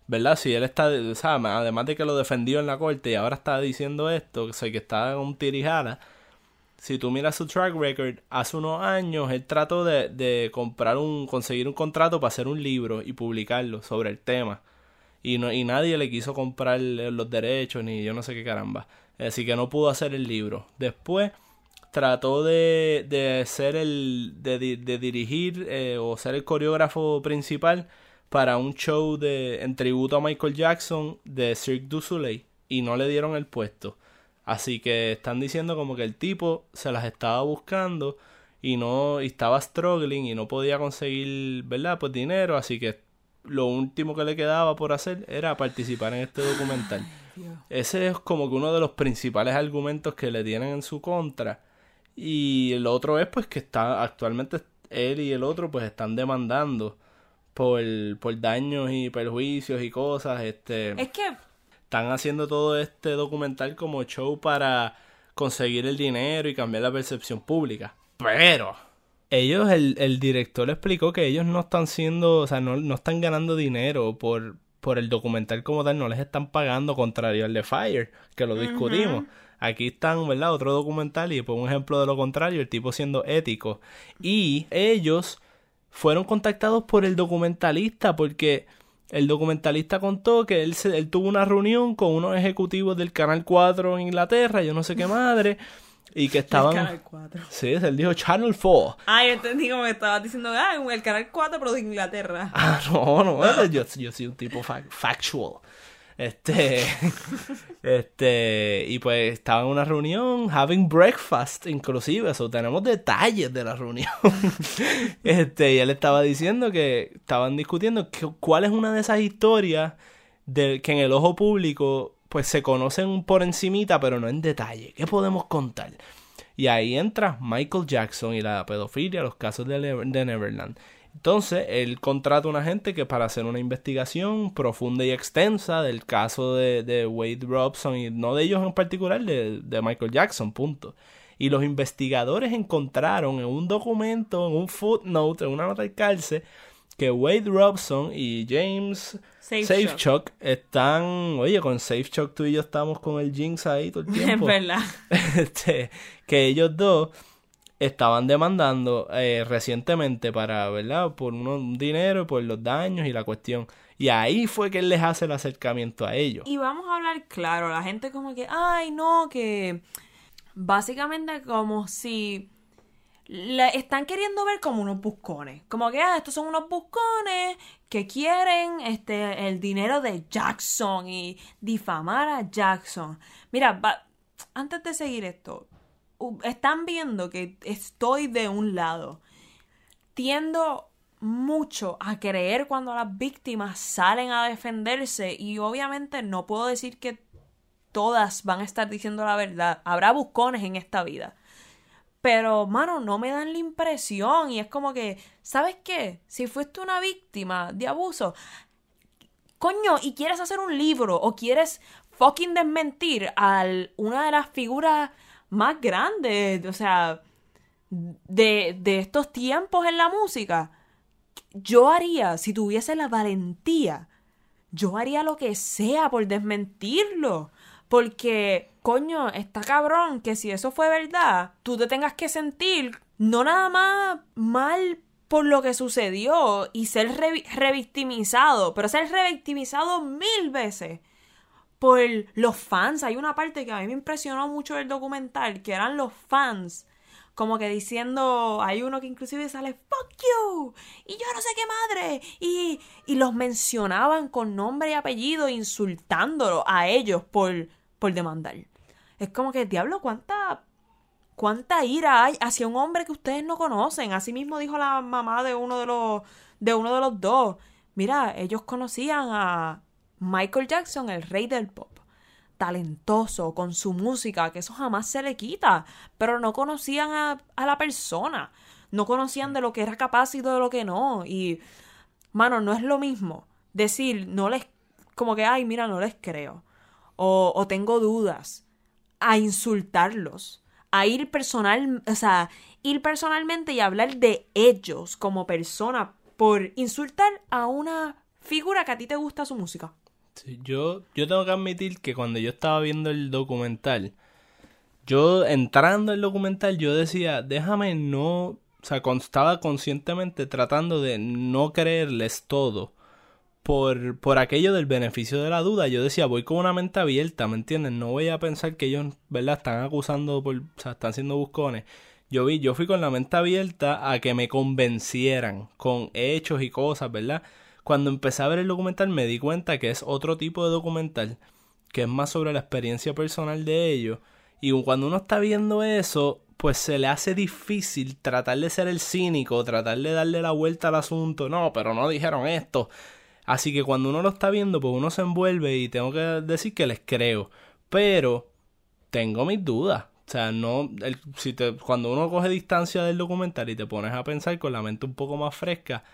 ¿verdad? Si él está, o además de que lo defendió en la corte y ahora está diciendo esto, que sé que está en un tirijada. Si tú miras su track record, hace unos años él trató de, de comprar un, conseguir un contrato para hacer un libro y publicarlo sobre el tema y no y nadie le quiso comprar los derechos ni yo no sé qué caramba así que no pudo hacer el libro después trató de, de ser el de, de dirigir eh, o ser el coreógrafo principal para un show de en tributo a Michael Jackson de Cirque du Soleil y no le dieron el puesto. Así que están diciendo como que el tipo se las estaba buscando y no y estaba struggling y no podía conseguir, ¿verdad? Pues dinero, así que lo último que le quedaba por hacer era participar en este documental. Ese es como que uno de los principales argumentos que le tienen en su contra. Y el otro es pues que está actualmente él y el otro pues están demandando por, por daños y perjuicios y cosas. Este Es que están haciendo todo este documental como show para conseguir el dinero y cambiar la percepción pública. Pero ellos, el, el director explicó que ellos no están siendo, o sea, no, no están ganando dinero por, por el documental como tal, no les están pagando, contrario al de Fire, que lo discutimos. Aquí están, ¿verdad? Otro documental y por un ejemplo de lo contrario, el tipo siendo ético. Y ellos fueron contactados por el documentalista porque el documentalista contó que él, se- él tuvo una reunión con unos ejecutivos del Canal 4 en Inglaterra, yo no sé qué [LAUGHS] madre, y que estaban... Canal 4. Sí, él dijo Channel 4. Ay, entendí como que estabas diciendo, ah, el canal 4, pero de Inglaterra. [LAUGHS] Ah, no, no, yo, yo soy un tipo fa- factual. Este, [LAUGHS] este, y pues estaba en una reunión, having breakfast, inclusive, eso tenemos detalles de la reunión. [LAUGHS] Este, y él estaba diciendo que estaban discutiendo que- cuál es una de esas historias de, que en el ojo público, pues se conocen por encimita, pero no en detalle. ¿Qué podemos contar? Y ahí entra Michael Jackson y la pedofilia, los casos de, Neverland. Entonces, él contrata a una gente que para hacer una investigación profunda y extensa del caso de, de Wade Robson y no de ellos en particular, de, de Michael Jackson, punto. Y los investigadores encontraron en un documento, en un footnote, en una nota de cárcel, que Wade Robson y James Safe Safechuck están, oye, con Safechuck tú y yo estamos con el Jinx ahí todo el Es [LAUGHS] tiempo verdad. [LAUGHS] este, que ellos dos estaban demandando eh, recientemente para, ¿verdad? Por un dinero, por los daños y la cuestión. Y ahí fue que él les hace el acercamiento a ellos. Y vamos a hablar claro, la gente como que, ay, no, que básicamente como si la están queriendo ver como unos buscones. Como que, ah, estos son unos buscones que quieren este el dinero de Jackson y difamar a Jackson. Mira, va- antes de seguir esto, están viendo que estoy de un lado. Tiendo mucho a creer cuando las víctimas salen a defenderse y obviamente no puedo decir que todas van a estar diciendo la verdad. Habrá buscones en esta vida. Pero, mano, no me dan la impresión y es como que, ¿sabes qué? Si fuiste una víctima de abuso, coño, y quieres hacer un libro o quieres fucking desmentir a una de las figuras más grandes, o sea, de, de estos tiempos en la música, yo haría, si tuviese la valentía, yo haría lo que sea por desmentirlo. Porque, coño, está cabrón que si eso fue verdad, tú te tengas que sentir no nada más mal por lo que sucedió y ser revi- revictimizado, pero ser revictimizado mil veces por los fans. Hay una parte que a mí me impresionó mucho del documental, que eran los fans. Como que diciendo, hay uno que inclusive sale, fuck you, y yo no sé qué madre, y, y los mencionaban con nombre y apellido, insultándolo a ellos por, por demandar. Es como que, diablo, cuánta, cuánta ira hay hacia un hombre que ustedes no conocen. Así mismo dijo la mamá de uno de los, de uno de los dos. Mira, ellos conocían a Michael Jackson, el rey del pop talentoso con su música, que eso jamás se le quita, pero no conocían a, a la persona, no conocían de lo que era capaz y de lo que no, y, mano, no es lo mismo decir, no les, como que, ay, mira, no les creo, o, tengo dudas, a insultarlos, a ir personal, o sea, ir personalmente y hablar de ellos como persona por insultar a una figura que a ti te gusta su música. Sí, yo, yo tengo que admitir que cuando yo estaba viendo el documental, yo entrando al documental, yo decía, déjame no, o sea, estaba conscientemente tratando de no creerles todo, por, por aquello del beneficio de la duda, yo decía, voy con una mente abierta, ¿me entiendes? No voy a pensar que ellos, ¿verdad? Están acusando, por, o sea, están siendo buscones. Yo vi, yo fui con la mente abierta a que me convencieran con hechos y cosas, ¿verdad? Cuando empecé a ver el documental me di cuenta que es otro tipo de documental, que es más sobre la experiencia personal de ellos. Y cuando uno está viendo eso, pues se le hace difícil tratar de ser el cínico, tratar de darle la vuelta al asunto. No, pero no dijeron esto. Así que cuando uno lo está viendo, pues uno se envuelve y tengo que decir que les creo. Pero tengo mis dudas. O sea, no, si te, cuando uno coge distancia del documental y te pones a pensar con la mente un poco más fresca,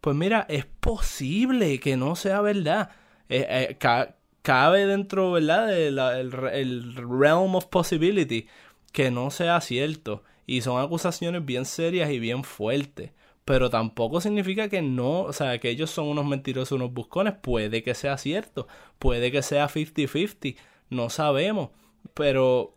pues mira, es posible que no sea verdad. Eh, eh, ca- cabe dentro, del el, el realm of possibility que no sea cierto. Y son acusaciones bien serias y bien fuertes. Pero tampoco significa que no, o sea, que ellos son unos mentirosos, unos buscones. Puede que sea cierto, puede que sea 50-50, no sabemos. Pero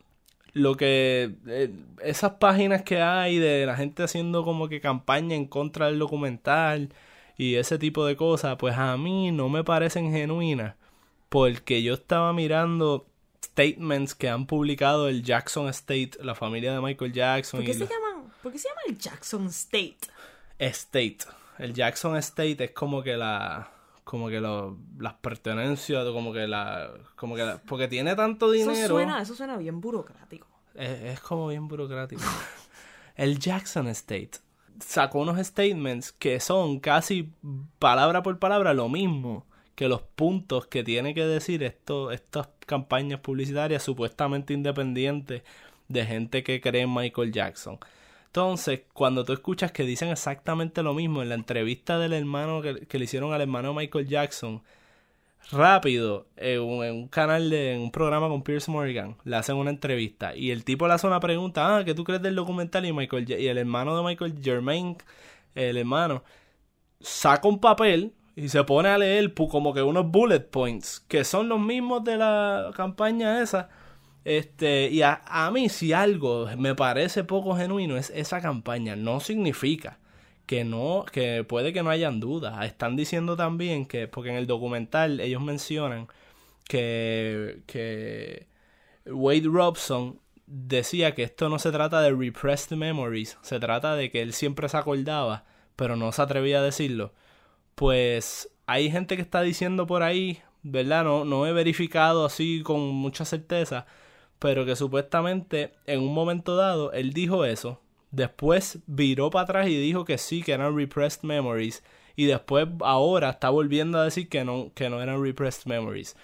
lo que eh, esas páginas que hay de la gente haciendo como que campaña en contra del documental y ese tipo de cosas, pues a mí no me parecen genuinas porque yo estaba mirando statements que han publicado el Jackson State, la familia de Michael Jackson ¿Por qué y se llaman? ¿Por qué se llama el Jackson State? State. El Jackson State es como que la como que lo, las pertenencias, como que la como que la- porque tiene tanto dinero. Eso suena, eso suena bien burocrático. Es, es como bien burocrático. [LAUGHS] El Jackson State sacó unos statements que son casi palabra por palabra lo mismo que los puntos que tiene que decir esto, estas campañas publicitarias supuestamente independientes de gente que cree en Michael Jackson. Entonces, cuando tú escuchas que dicen exactamente lo mismo en la entrevista del hermano que, le hicieron al hermano Michael Jackson, rápido en un, canal de en un programa con Pierce Morgan le hacen una entrevista y el tipo le hace una pregunta ah ¿qué tú crees del documental? y Michael y el hermano de Michael Germain el hermano saca un papel y se pone a leer como que unos bullet points que son los mismos de la campaña esa este y a, a mí si algo me parece poco genuino es esa campaña no significa que no, que puede que no hayan dudas. Están diciendo también que, porque en el documental ellos mencionan que, que Wade Robson decía que esto no se trata de repressed memories, se trata de que él siempre se acordaba, pero no se atrevía a decirlo. Pues hay gente que está diciendo por ahí, ¿verdad? No, no he verificado así con mucha certeza, pero que supuestamente en un momento dado él dijo eso, después viró para atrás y dijo que sí, que eran repressed memories, y después ahora está volviendo a decir que no, que no eran repressed memories.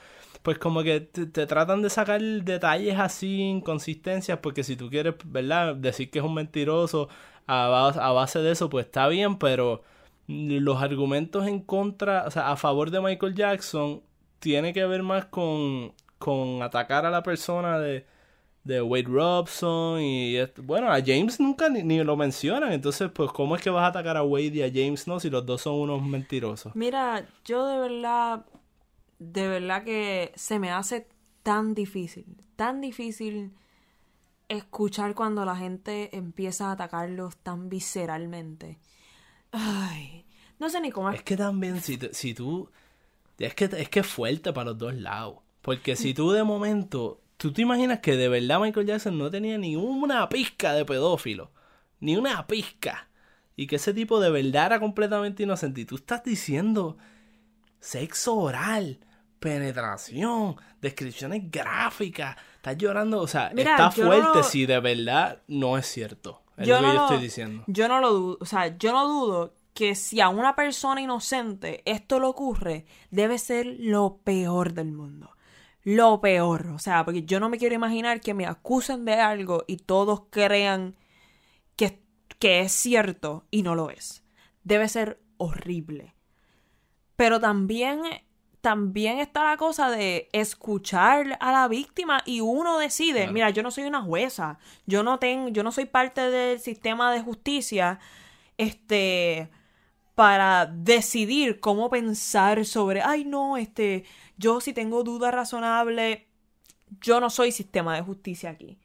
Pues como que te, tratan de sacar detalles así, inconsistencias, porque si tú quieres, ¿verdad? Decir que es un mentiroso a a base de eso, pues está bien, pero los argumentos en contra, o sea, a favor de Michael Jackson, tiene que ver más con, con atacar a la persona de, de Wade Robson y bueno, a James nunca ni, ni lo mencionan, entonces pues ¿cómo es que vas a atacar a Wade y a James no si los dos son unos mentirosos? Mira, yo de verdad, de verdad que se me hace tan difícil, tan difícil escuchar cuando la gente empieza a atacarlos tan visceralmente. Ay, no sé ni cómo Es que también si, te- si tú es que es que es fuerte para los dos lados, porque si tú de momento tú te imaginas que de verdad Michael Jackson no tenía ni una pizca de pedófilo, ni una pizca, y que ese tipo de verdad era completamente inocente y tú estás diciendo sexo oral, penetración, descripciones gráficas, estás llorando, o sea, Mira, está no fuerte si de verdad no es cierto. Es yo lo que no yo estoy diciendo. Yo no lo dudo, o sea, yo no dudo que si a una persona inocente esto le ocurre, debe ser lo peor del mundo. Lo peor, o sea, porque yo no me quiero imaginar que me acusen de algo y todos crean que, que es cierto y no lo es. Debe ser horrible. Pero también, también está la cosa de escuchar a la víctima y uno decide, Claro. mira, yo no soy una jueza, yo no tengo, yo no soy parte del sistema de justicia, este, para decidir cómo pensar sobre, ay no, este, yo si tengo duda razonable, yo no soy sistema de justicia aquí.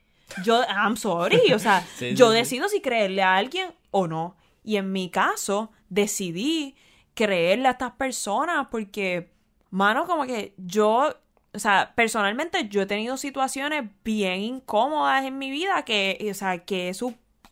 Yo, I'm sorry, o sea, [LAUGHS] Sí, yo sí. decido si creerle a alguien o no. Y en mi caso, decidí creerle a estas personas porque, mano, como que yo, o sea, personalmente yo he tenido situaciones bien incómodas en mi vida que, o sea, que es,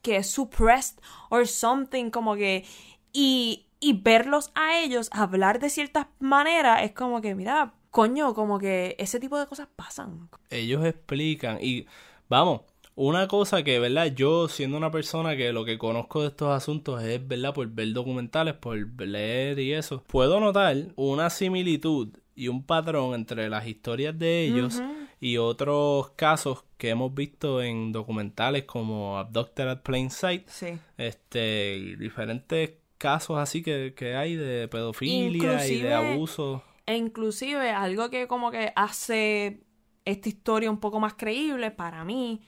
que es suppressed or something, como que, y, y verlos a ellos hablar de ciertas maneras es como que, mira, coño, como que ese tipo de cosas pasan. ellos explican y vamos, una cosa que, ¿verdad? Yo siendo una persona que lo que conozco de estos asuntos es, ¿verdad? Por ver documentales, por leer y eso, puedo notar una similitud y un patrón entre las historias de ellos y otros casos que hemos visto en documentales como Abducted at Plain Sight, Sí. este, diferentes casos así que, que hay de pedofilia y de abuso. E inclusive algo que como que hace esta historia un poco más creíble para mí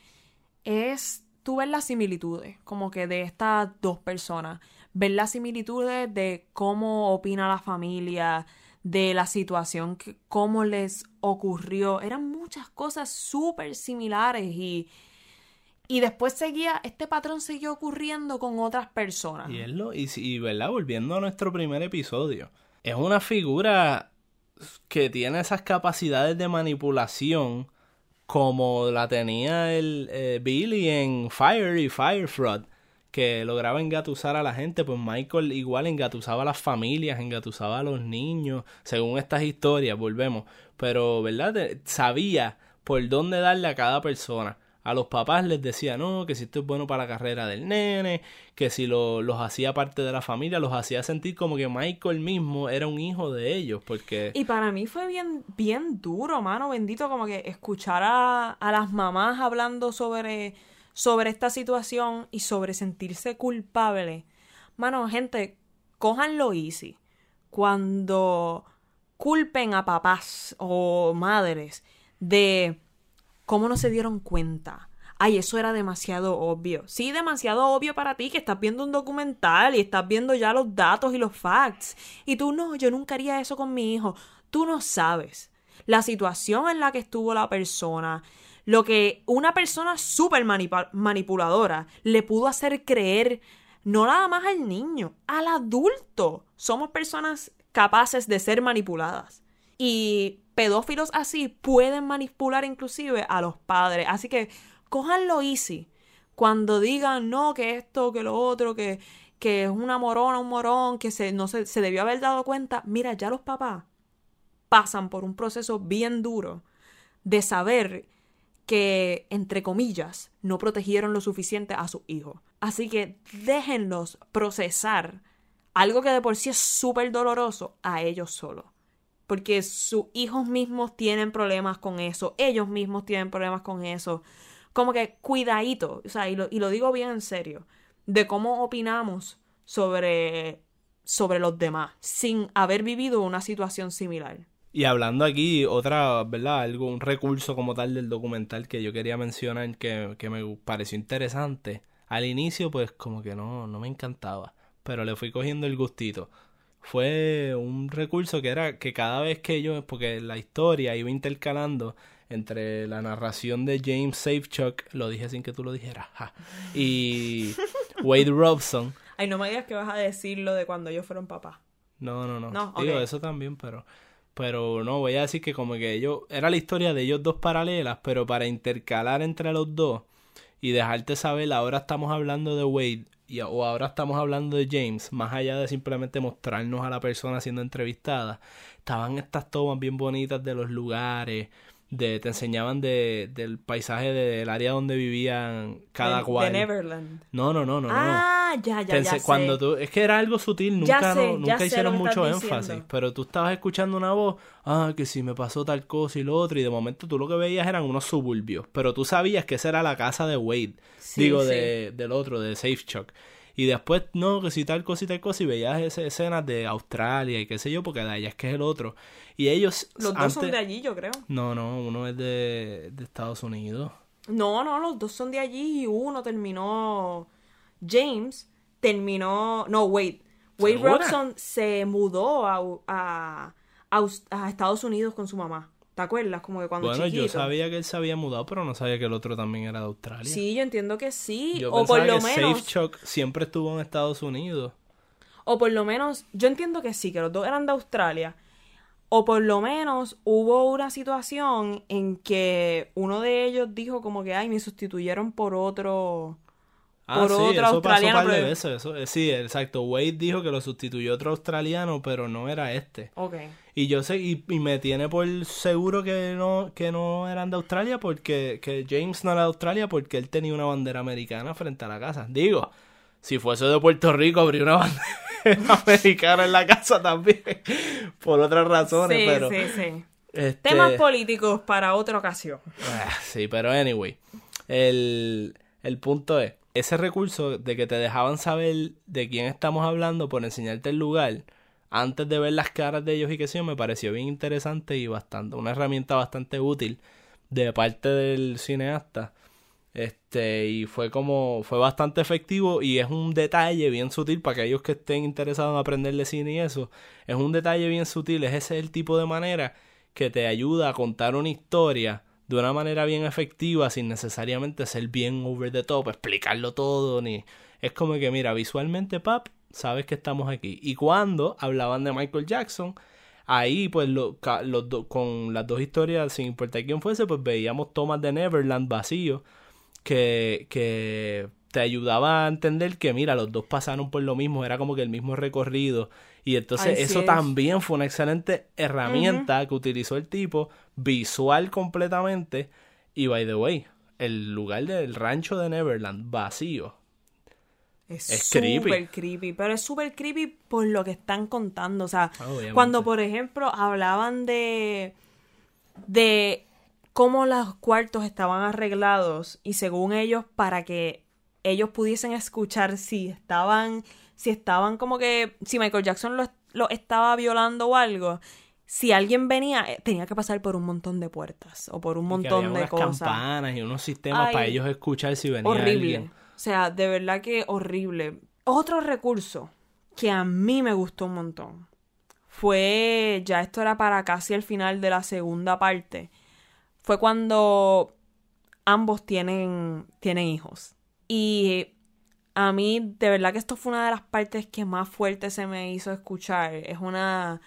es tú ver las similitudes como que de estas dos personas, ver las similitudes de cómo opina la familia, de la situación, que, cómo les ocurrió, eran muchas cosas súper similares y, y después seguía, este patrón siguió ocurriendo con otras personas. Y es lo, y, verdad, volviendo a nuestro primer episodio, es una figura que tiene esas capacidades de manipulación como la tenía el eh, Billy en Fire y Fire Fraud, que lograba engatusar a la gente, pues Michael igual engatusaba a las familias, engatusaba a los niños, según estas historias, volvemos, pero verdad, sabía por dónde darle a cada persona. A los papás les decía, no, que si esto es bueno para la carrera del nene, que si lo- los hacía parte de la familia, los hacía sentir como que Michael mismo era un hijo de ellos, porque... Y para mí fue bien, bien duro, mano, bendito, como que escuchar a, a las mamás hablando sobre, sobre esta situación y sobre sentirse culpable. Mano, gente, cójanlo easy. Cuando culpen a papás o madres de cómo no se dieron cuenta. Ay, eso era demasiado obvio. Sí, demasiado obvio para ti que estás viendo un documental y estás viendo ya los datos y los facts. Y tú no, yo nunca haría eso con mi hijo. Tú no sabes la situación en la que estuvo la persona, lo que una persona súper manipuladora le pudo hacer creer no nada más al niño, al adulto. Somos personas capaces de ser manipuladas. Y pedófilos así pueden manipular inclusive a los padres. Así que cójanlo easy. Cuando digan no, que esto, que lo otro, que, que es una morona, un morón, que se, no se, se debió haber dado cuenta. Mira, ya los papás pasan por un proceso bien duro de saber que, entre comillas, no protegieron lo suficiente a sus hijos. Así que déjenlos procesar algo que de por sí es súper doloroso a ellos solos. Porque sus hijos mismos tienen problemas con eso, ellos mismos tienen problemas con eso. Como que cuidadito, o sea, y lo, y lo digo bien en serio, de cómo opinamos sobre, sobre los demás, sin haber vivido una situación similar. Y hablando aquí, otra, ¿verdad? Un recurso como tal del documental que yo quería mencionar que, que me pareció interesante. Al inicio, pues, como que no, no me encantaba. Pero le fui cogiendo el gustito. Fue un recurso que era que cada vez que yo, porque la historia iba intercalando entre la narración de James Safechuck, lo dije sin que tú lo dijeras, ja, y [LAUGHS] Wade Robson. Ay, no me digas que vas a decir lo de cuando ellos fueron papás. No, no, no. No, Digo, eso también, pero... Pero no, voy a decir que como que ellos... Era la historia de ellos dos paralelas, pero para intercalar entre los dos y dejarte saber, ahora estamos hablando de Wade y, o ahora estamos hablando de James, más allá de simplemente mostrarnos a la persona siendo entrevistada, estaban estas tomas bien bonitas de los lugares, de te enseñaban de, del paisaje del área donde vivían cada cual. De Neverland. No, no, no, no, no. ah, ya, ya, Te ya. cuando tú es que era algo sutil nunca Ya sé, no- ya nunca hicieron mucho énfasis diciendo. pero tú estabas escuchando una voz ah que si me pasó tal cosa y lo otro y de momento tú lo que veías eran unos suburbios pero tú sabías que esa era la casa de Wade Sí, digo sí. de, del otro de Safechuck y después no que si tal cosa y tal cosa y veías esas escenas de Australia y qué sé yo porque de allá es que es el otro y ellos Los dos son de allí, yo creo. no no uno es de, de Estados Unidos No, no, los dos son de allí y uno terminó. James terminó. No, Wade. Wade ¿Segura? Robson se mudó a, a, a Estados Unidos con su mamá. ¿Te acuerdas? Como que cuando bueno chiquito. yo sabía que él se había mudado pero no sabía que el otro también era de Australia Sí, yo entiendo que sí. Yo o por lo que menos. Safechuck siempre estuvo en Estados Unidos. O por lo menos, yo entiendo que sí, que los dos eran de Australia. O por lo menos hubo una situación en que uno de ellos dijo como que, ay, me sustituyeron por otro... Ah, por sí, otro eso australiano, pasó un par de pero- veces. Eso, eh, sí, exacto. Wade dijo que lo sustituyó otro australiano, pero no era este. Ok. Y yo sé, y, y me tiene por seguro que no, que no eran de Australia, porque que James no era de Australia porque él tenía una bandera americana frente a la casa. Digo, si fuese de Puerto Rico, habría una [LAUGHS] bandera americana en la casa también, [LAUGHS] por otras razones, Sí, pero... sí, sí. este, Temas políticos para otra ocasión. Ah, Sí, pero anyway, el, el punto es, ese recurso de que te dejaban saber de quién estamos hablando por enseñarte el lugar, antes de ver las caras de ellos y que sí, me pareció bien interesante y bastante, una herramienta bastante útil de parte del cineasta. Este, y fue como, fue bastante efectivo y es un detalle bien sutil para aquellos que estén interesados en aprender de cine y eso. Es un detalle bien sutil, es ese el tipo de manera que te ayuda a contar una historia de una manera bien efectiva sin necesariamente ser bien over the top, explicarlo todo, ni... Es como que, mira, visualmente, pap, sabes que estamos aquí. Y cuando hablaban de Michael Jackson, ahí, pues, lo- los do- con las dos historias, sin importar quién fuese, pues veíamos tomas de Neverland vacío, que, que te ayudaba a entender que, mira, los dos pasaron por lo mismo, era como que el mismo recorrido. Y entonces Así eso es. también fue una excelente herramienta que utilizó el tipo, visual completamente. Y by the way, el lugar del rancho de Neverland vacío. Es Es súper creepy. creepy. Pero es súper creepy por lo que están contando. O sea, Obviamente. cuando por ejemplo hablaban de. de cómo los cuartos estaban arreglados. Y según ellos, para que ellos pudiesen escuchar si estaban. si estaban como que. si Michael Jackson lo, lo estaba violando o algo. Si alguien venía, eh, tenía que pasar por un montón de puertas o por un que montón había de unas cosas. campanas y unos sistemas Ay, para ellos escuchar si venía horrible. alguien. O sea, de verdad que horrible. Otro recurso que a mí me gustó un montón fue, ya esto era para casi el final de la segunda parte, fue cuando ambos tienen, tienen hijos. Y a mí, de verdad que esto fue una de las partes que más fuerte se me hizo escuchar. Es una...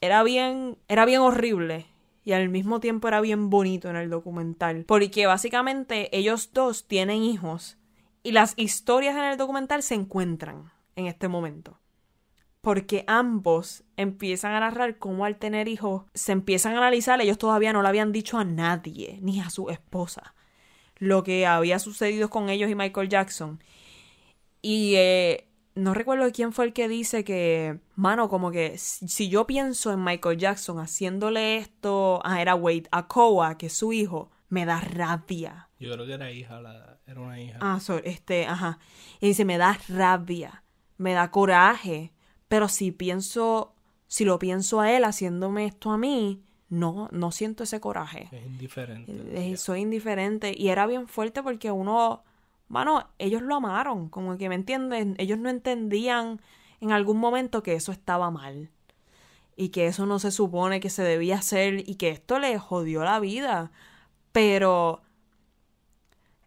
Era bien, era bien horrible y al mismo tiempo era bien bonito en el documental. Porque básicamente ellos dos tienen hijos y las historias en el documental se encuentran en este momento. Porque ambos empiezan a narrar cómo al tener hijos se empiezan a analizar, ellos todavía no le habían dicho a nadie, ni a su esposa, lo que había sucedido con ellos y Michael Jackson. Y eh, no recuerdo quién fue el que dice que, mano, como que si yo pienso en Michael Jackson haciéndole esto, ah, era a Koa, que es su hijo, me da rabia. Yo creo que era hija, la- era una hija. Ah, sorry, este, ajá. Y dice, me da rabia, me da coraje, pero si pienso, si lo pienso a él haciéndome esto a mí, no, no siento ese coraje. Es indiferente. Soy indiferente. Y era bien fuerte porque uno, mano, ellos lo amaron, como que me entienden, ellos no entendían en algún momento que eso estaba mal. Y que eso no se supone que se debía hacer y que esto le jodió la vida. Pero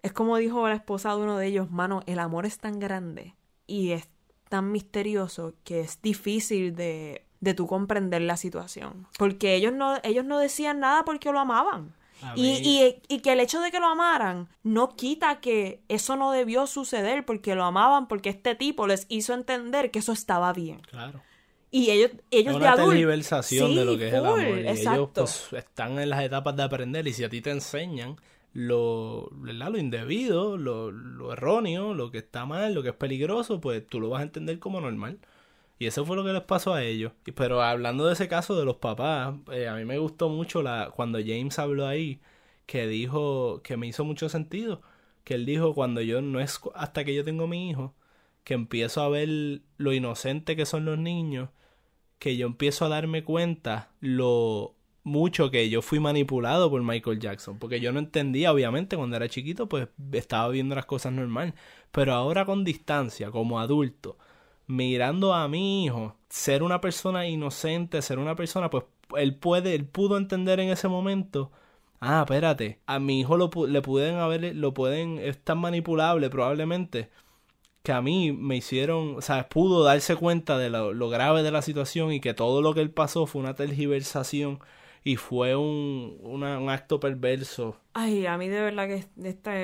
es como dijo la esposa de uno de ellos, mano, el amor es tan grande y es tan misterioso que es difícil de, de tú comprender la situación. Porque ellos no, ellos no decían nada porque lo amaban. Y, y, y que el hecho de que lo amaran no quita que eso no debió suceder porque lo amaban, porque este tipo les hizo entender que eso estaba bien. Claro. Y ellos, ellos de adultos. tergiversación de lo que es el amor. Y ellos exacto. pues, están en las etapas de aprender y si a ti te enseñan lo, lo indebido, lo, lo erróneo, lo que está mal, lo que es peligroso, pues tú lo vas a entender como normal. Y eso fue lo que les pasó a ellos. Pero hablando de ese caso de los papás, eh, a mí me gustó mucho la cuando James habló ahí, que dijo que me hizo mucho sentido. Que él dijo, cuando yo no es hasta que yo tengo mi hijo, que empiezo a ver lo inocente que son los niños, que yo empiezo a darme cuenta lo mucho que yo fui manipulado por Michael Jackson, porque yo no entendía, obviamente, cuando era chiquito, pues estaba viendo las cosas normal, pero ahora con distancia, como adulto, mirando a mi hijo, ser una persona inocente, ser una persona, pues él puede, él pudo entender en ese momento, ah, espérate, a mi hijo lo, le pueden haber, lo pueden, es tan manipulable probablemente, que a mí me hicieron, o sea, pudo darse cuenta de lo, lo grave de la situación y que todo lo que él pasó fue una tergiversación y fue un, un acto perverso. Ay, a mí de verdad que este,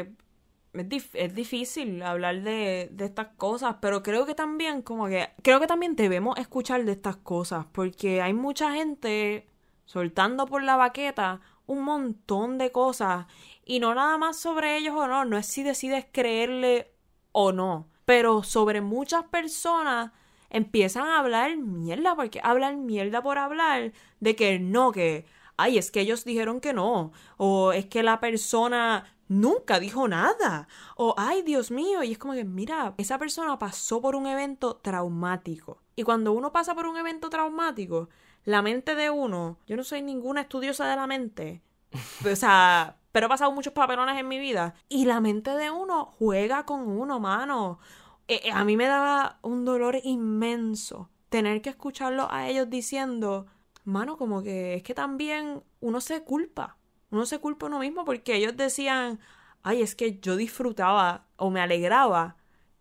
es, dif- es difícil hablar de, de estas cosas, pero creo que también, como que, creo que también debemos escuchar de estas cosas, porque hay mucha gente soltando por la baqueta un montón de cosas, y no nada más sobre ellos o no, no es si decides creerle o no, pero sobre muchas personas empiezan a hablar mierda, porque hablan mierda por hablar, de que no, que, ay, es que ellos dijeron que no, o es que la persona nunca dijo nada, o ay, Dios mío, y es como que, mira, esa persona pasó por un evento traumático, y cuando uno pasa por un evento traumático, la mente de uno, yo no soy ninguna estudiosa de la mente, [LAUGHS] o sea, pero he pasado muchos papelones en mi vida. Y la mente de uno juega con uno, mano. Eh, eh, a mí me daba un dolor inmenso tener que escucharlo a ellos diciendo, mano, como que es que también uno se culpa. Uno se culpa uno mismo porque ellos decían, ay, es que yo disfrutaba o me alegraba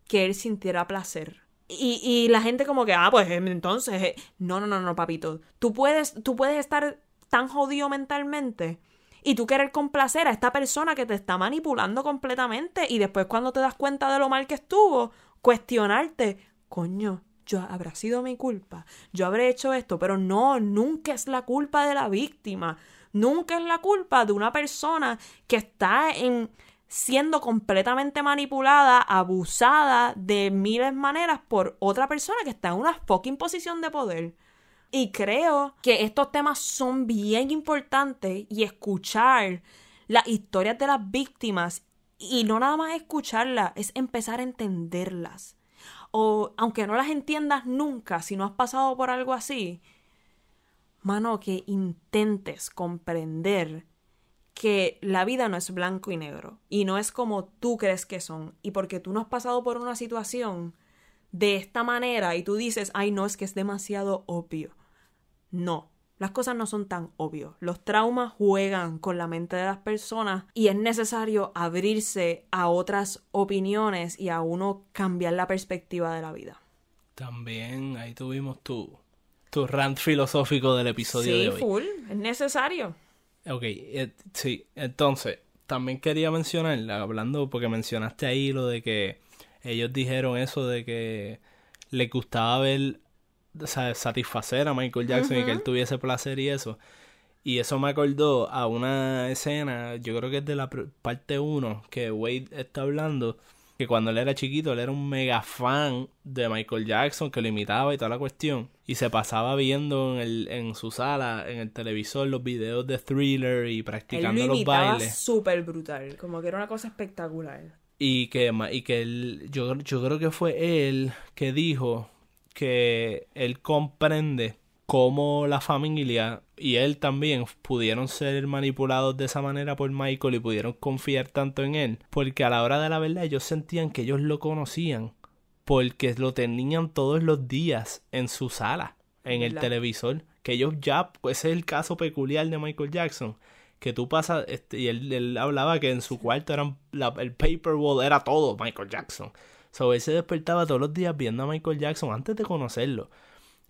que él sintiera placer. Y, y la gente como que, ah, pues entonces, eh, no, no, no, no, papito. Tú puedes, tú puedes estar tan jodido mentalmente y tú querer complacer a esta persona que te está manipulando completamente y después cuando te das cuenta de lo mal que estuvo, cuestionarte, coño, yo habrá sido mi culpa, yo habré hecho esto, pero no, nunca es la culpa de la víctima, nunca es la culpa de una persona que está en siendo completamente manipulada, abusada de miles maneras por otra persona que está en una fucking posición de poder. Y creo que estos temas son bien importantes y escuchar las historias de las víctimas y no nada más escucharlas, es empezar a entenderlas. O aunque no las entiendas nunca, si no has pasado por algo así, mano, que intentes comprender que la vida no es blanco y negro y no es como tú crees que son y porque tú no has pasado por una situación de esta manera y tú dices, ay no, es que es demasiado obvio. No, las cosas no son tan obvios. Los traumas juegan con la mente de las personas y es necesario abrirse a otras opiniones y a uno cambiar la perspectiva de la vida. También ahí tuvimos tu, tu rant filosófico del episodio sí, de hoy. full, es necesario. Ok, eh, sí, entonces, también quería mencionar, hablando, porque mencionaste ahí lo de que ellos dijeron eso de que les gustaba ver, o sea, satisfacer a Michael Jackson y que él tuviese placer y eso. Y eso me acordó a una escena, yo creo que es de la parte 1, que Wade está hablando, que cuando él era chiquito, él era un mega fan de Michael Jackson, que lo imitaba y toda la cuestión. Y se pasaba viendo en, el, en su sala, en el televisor, los videos de Thriller y Él practicando lo los bailes. súper brutal, como que era una cosa espectacular. Y que, y que él, yo, yo creo que fue él que dijo que él comprende cómo la familia y él también pudieron ser manipulados de esa manera por Michael y pudieron confiar tanto en él. Porque a la hora de la verdad ellos sentían que ellos lo conocían. Porque lo tenían todos los días en su sala, en el televisor. Que ellos ya, pues ese es el caso peculiar de Michael Jackson que tú pasas, este, y él, él hablaba que en su cuarto eran la- el paper wall era todo Michael Jackson. So, él se despertaba todos los días viendo a Michael Jackson antes de conocerlo.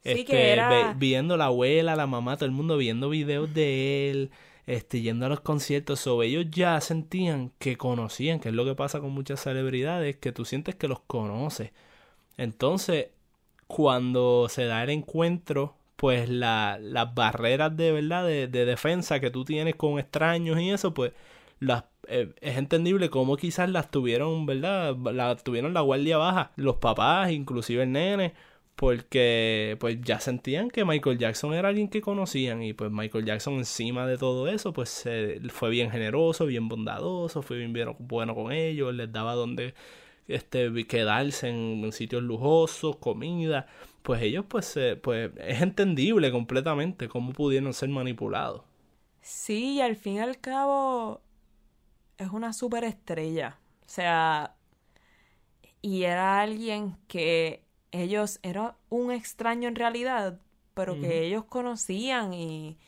Sí, Este, que era- viendo la abuela, la mamá, todo el mundo viendo videos de él, este, yendo a los conciertos. So, ellos ya sentían que conocían, que es lo que pasa con muchas celebridades, que tú sientes que los conoces. Entonces, cuando se da el encuentro, pues la, las barreras de verdad de, de defensa que tú tienes con extraños y eso, pues las eh, es entendible cómo quizás las tuvieron, ¿verdad? La tuvieron la guardia baja, los papás, inclusive el nene, porque pues ya sentían que Michael Jackson era alguien que conocían y pues Michael Jackson encima de todo eso, pues fue bien generoso, bien bondadoso, fue bien, bueno con ellos, les daba donde este quedarse en, sitios lujosos, comida, pues ellos pues pues es entendible completamente cómo pudieron ser manipulados. Sí, y al fin y al cabo es una superestrella. O sea, y era alguien que ellos, era un extraño en realidad, pero que ellos conocían y,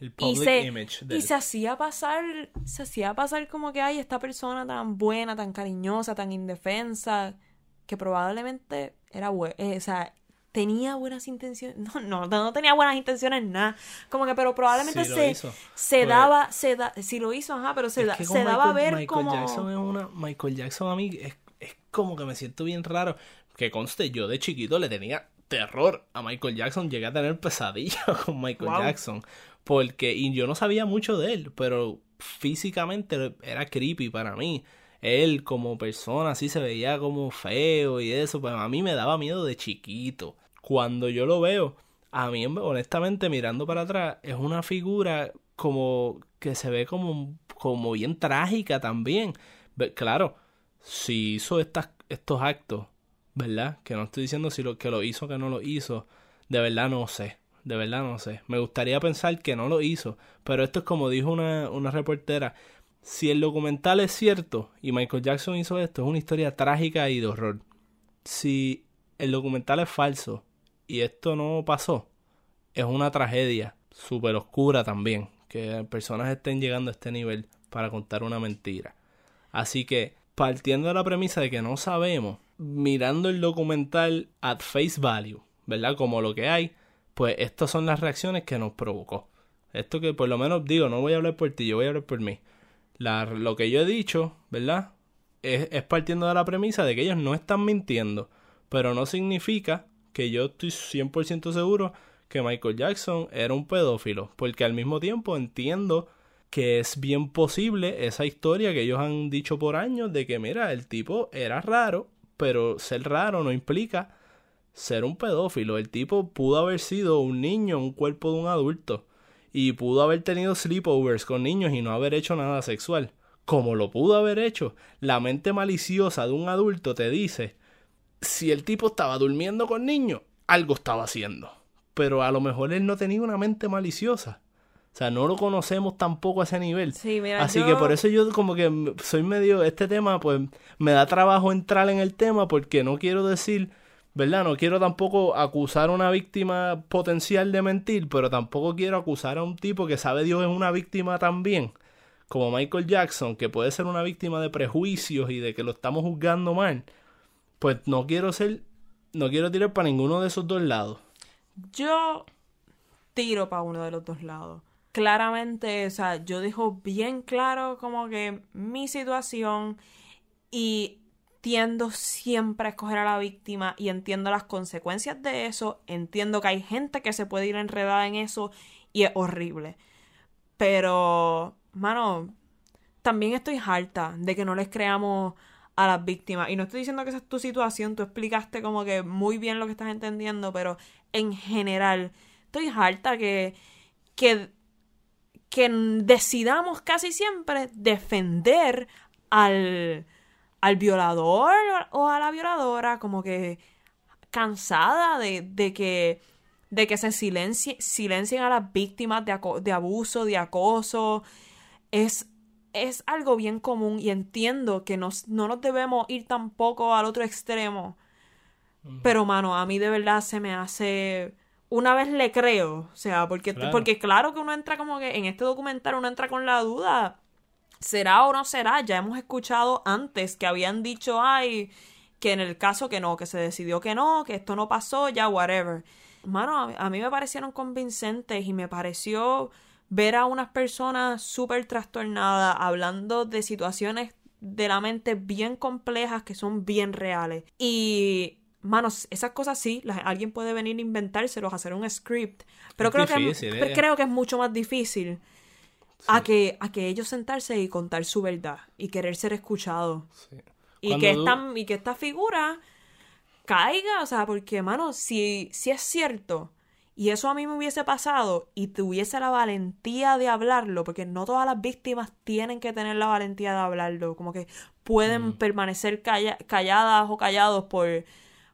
El y se, image y se hacía pasar, se hacía pasar como que, ay, esta persona tan buena, tan cariñosa, tan indefensa, que probablemente era bueno, o sea, tenía buenas intenciones, [LAUGHS] no, no, no tenía buenas intenciones nada, como que, pero probablemente Sí se, hizo. se Pues- daba, se da, si lo hizo, ajá, pero se, da- se con daba a Michael- ver Michael como... Jackson es una Michael Jackson a mí es, es como que me siento bien raro que conste yo de chiquito le tenía terror a Michael Jackson llegué a tener pesadillas [LAUGHS] con Michael Wow. Jackson porque y yo no sabía mucho de él pero físicamente era creepy para mí él como persona así se veía como feo y eso pues a mí me daba miedo de chiquito cuando yo lo veo a mí honestamente mirando para atrás es una figura como que se ve como como bien trágica también claro si hizo estas, estos actos, ¿verdad? Que no estoy diciendo si lo que lo hizo o que no lo hizo. De verdad no sé. De verdad no sé. Me gustaría pensar que no lo hizo. Pero esto es como dijo una, una reportera. Si el documental es cierto y Michael Jackson hizo esto, es una historia trágica y de horror. Si el documental es falso y esto no pasó, es una tragedia súper oscura también. Que personas estén llegando a este nivel para contar una mentira. Así que, partiendo de la premisa de que no sabemos, mirando el documental at face value, ¿verdad? Como lo que hay, pues estas son las reacciones que nos provocó. Esto que por lo menos digo, no voy a hablar por ti, yo voy a hablar por mí. La- lo que yo he dicho, ¿verdad? Es, es partiendo de la premisa de que ellos no están mintiendo, pero no significa que yo estoy 100% seguro que Michael Jackson era un pedófilo, porque al mismo tiempo entiendo que es bien posible esa historia que ellos han dicho por años de que mira, el tipo era raro, pero ser raro no implica ser un pedófilo. El tipo pudo haber sido un niño, un cuerpo de un adulto, y pudo haber tenido sleepovers con niños y no haber hecho nada sexual. Como lo pudo haber hecho, la mente maliciosa de un adulto te dice, si el tipo estaba durmiendo con niños, algo estaba haciendo. Pero a lo mejor él no tenía una mente maliciosa. O sea, no lo conocemos tampoco a ese nivel. Sí, mira, Así yo- que por eso yo como que soy medio, este tema pues me da trabajo entrar en el tema porque no quiero decir, ¿verdad? No quiero tampoco acusar a una víctima potencial de mentir, pero tampoco quiero acusar a un tipo que sabe Dios es una víctima también, como Michael Jackson, que puede ser una víctima de prejuicios y de que lo estamos juzgando mal. Pues no quiero ser, no quiero tirar para ninguno de esos dos lados. Yo tiro para uno de los dos lados. Claramente, o sea, yo dejo bien claro como que mi situación y tiendo siempre a escoger a la víctima y entiendo las consecuencias de eso, entiendo que hay gente que se puede ir enredada en eso y es horrible. Pero, mano, también estoy harta de que no les creamos a las víctimas. Y no estoy diciendo que esa es tu situación, tú explicaste como que muy bien lo que estás entendiendo, pero en general, estoy harta que, que, que decidamos casi siempre defender al, al violador o a la violadora, como que cansada de, de que de que se silencie, silencien a las víctimas de, de abuso, de acoso. Es, es algo bien común y entiendo que nos, no nos debemos ir tampoco al otro extremo. Pero, mano, a mí de verdad se me hace... Una vez le creo, o sea, porque Claro. porque claro que uno entra como que en este documental uno entra con la duda, ¿será o no será? Ya hemos escuchado antes que habían dicho, ay, que en el caso que no, que se decidió que no, que esto no pasó, ya, whatever. Mano, a, a mí me parecieron convincentes y me pareció ver a unas personas súper trastornadas hablando de situaciones de la mente bien complejas que son bien reales. Y, manos, esas cosas sí, alguien puede venir a inventárselos, hacer un script, pero Es creo que, difícil, pero eh. creo que es mucho más difícil a, que, a que ellos sentarse y contar su verdad y querer ser escuchados. Y que, tú- esta, y que esta figura caiga, o sea, porque, mano, si, si es cierto y eso a mí me hubiese pasado y tuviese la valentía de hablarlo, porque no todas las víctimas tienen que tener la valentía de hablarlo, como que pueden permanecer calla- calladas o callados por,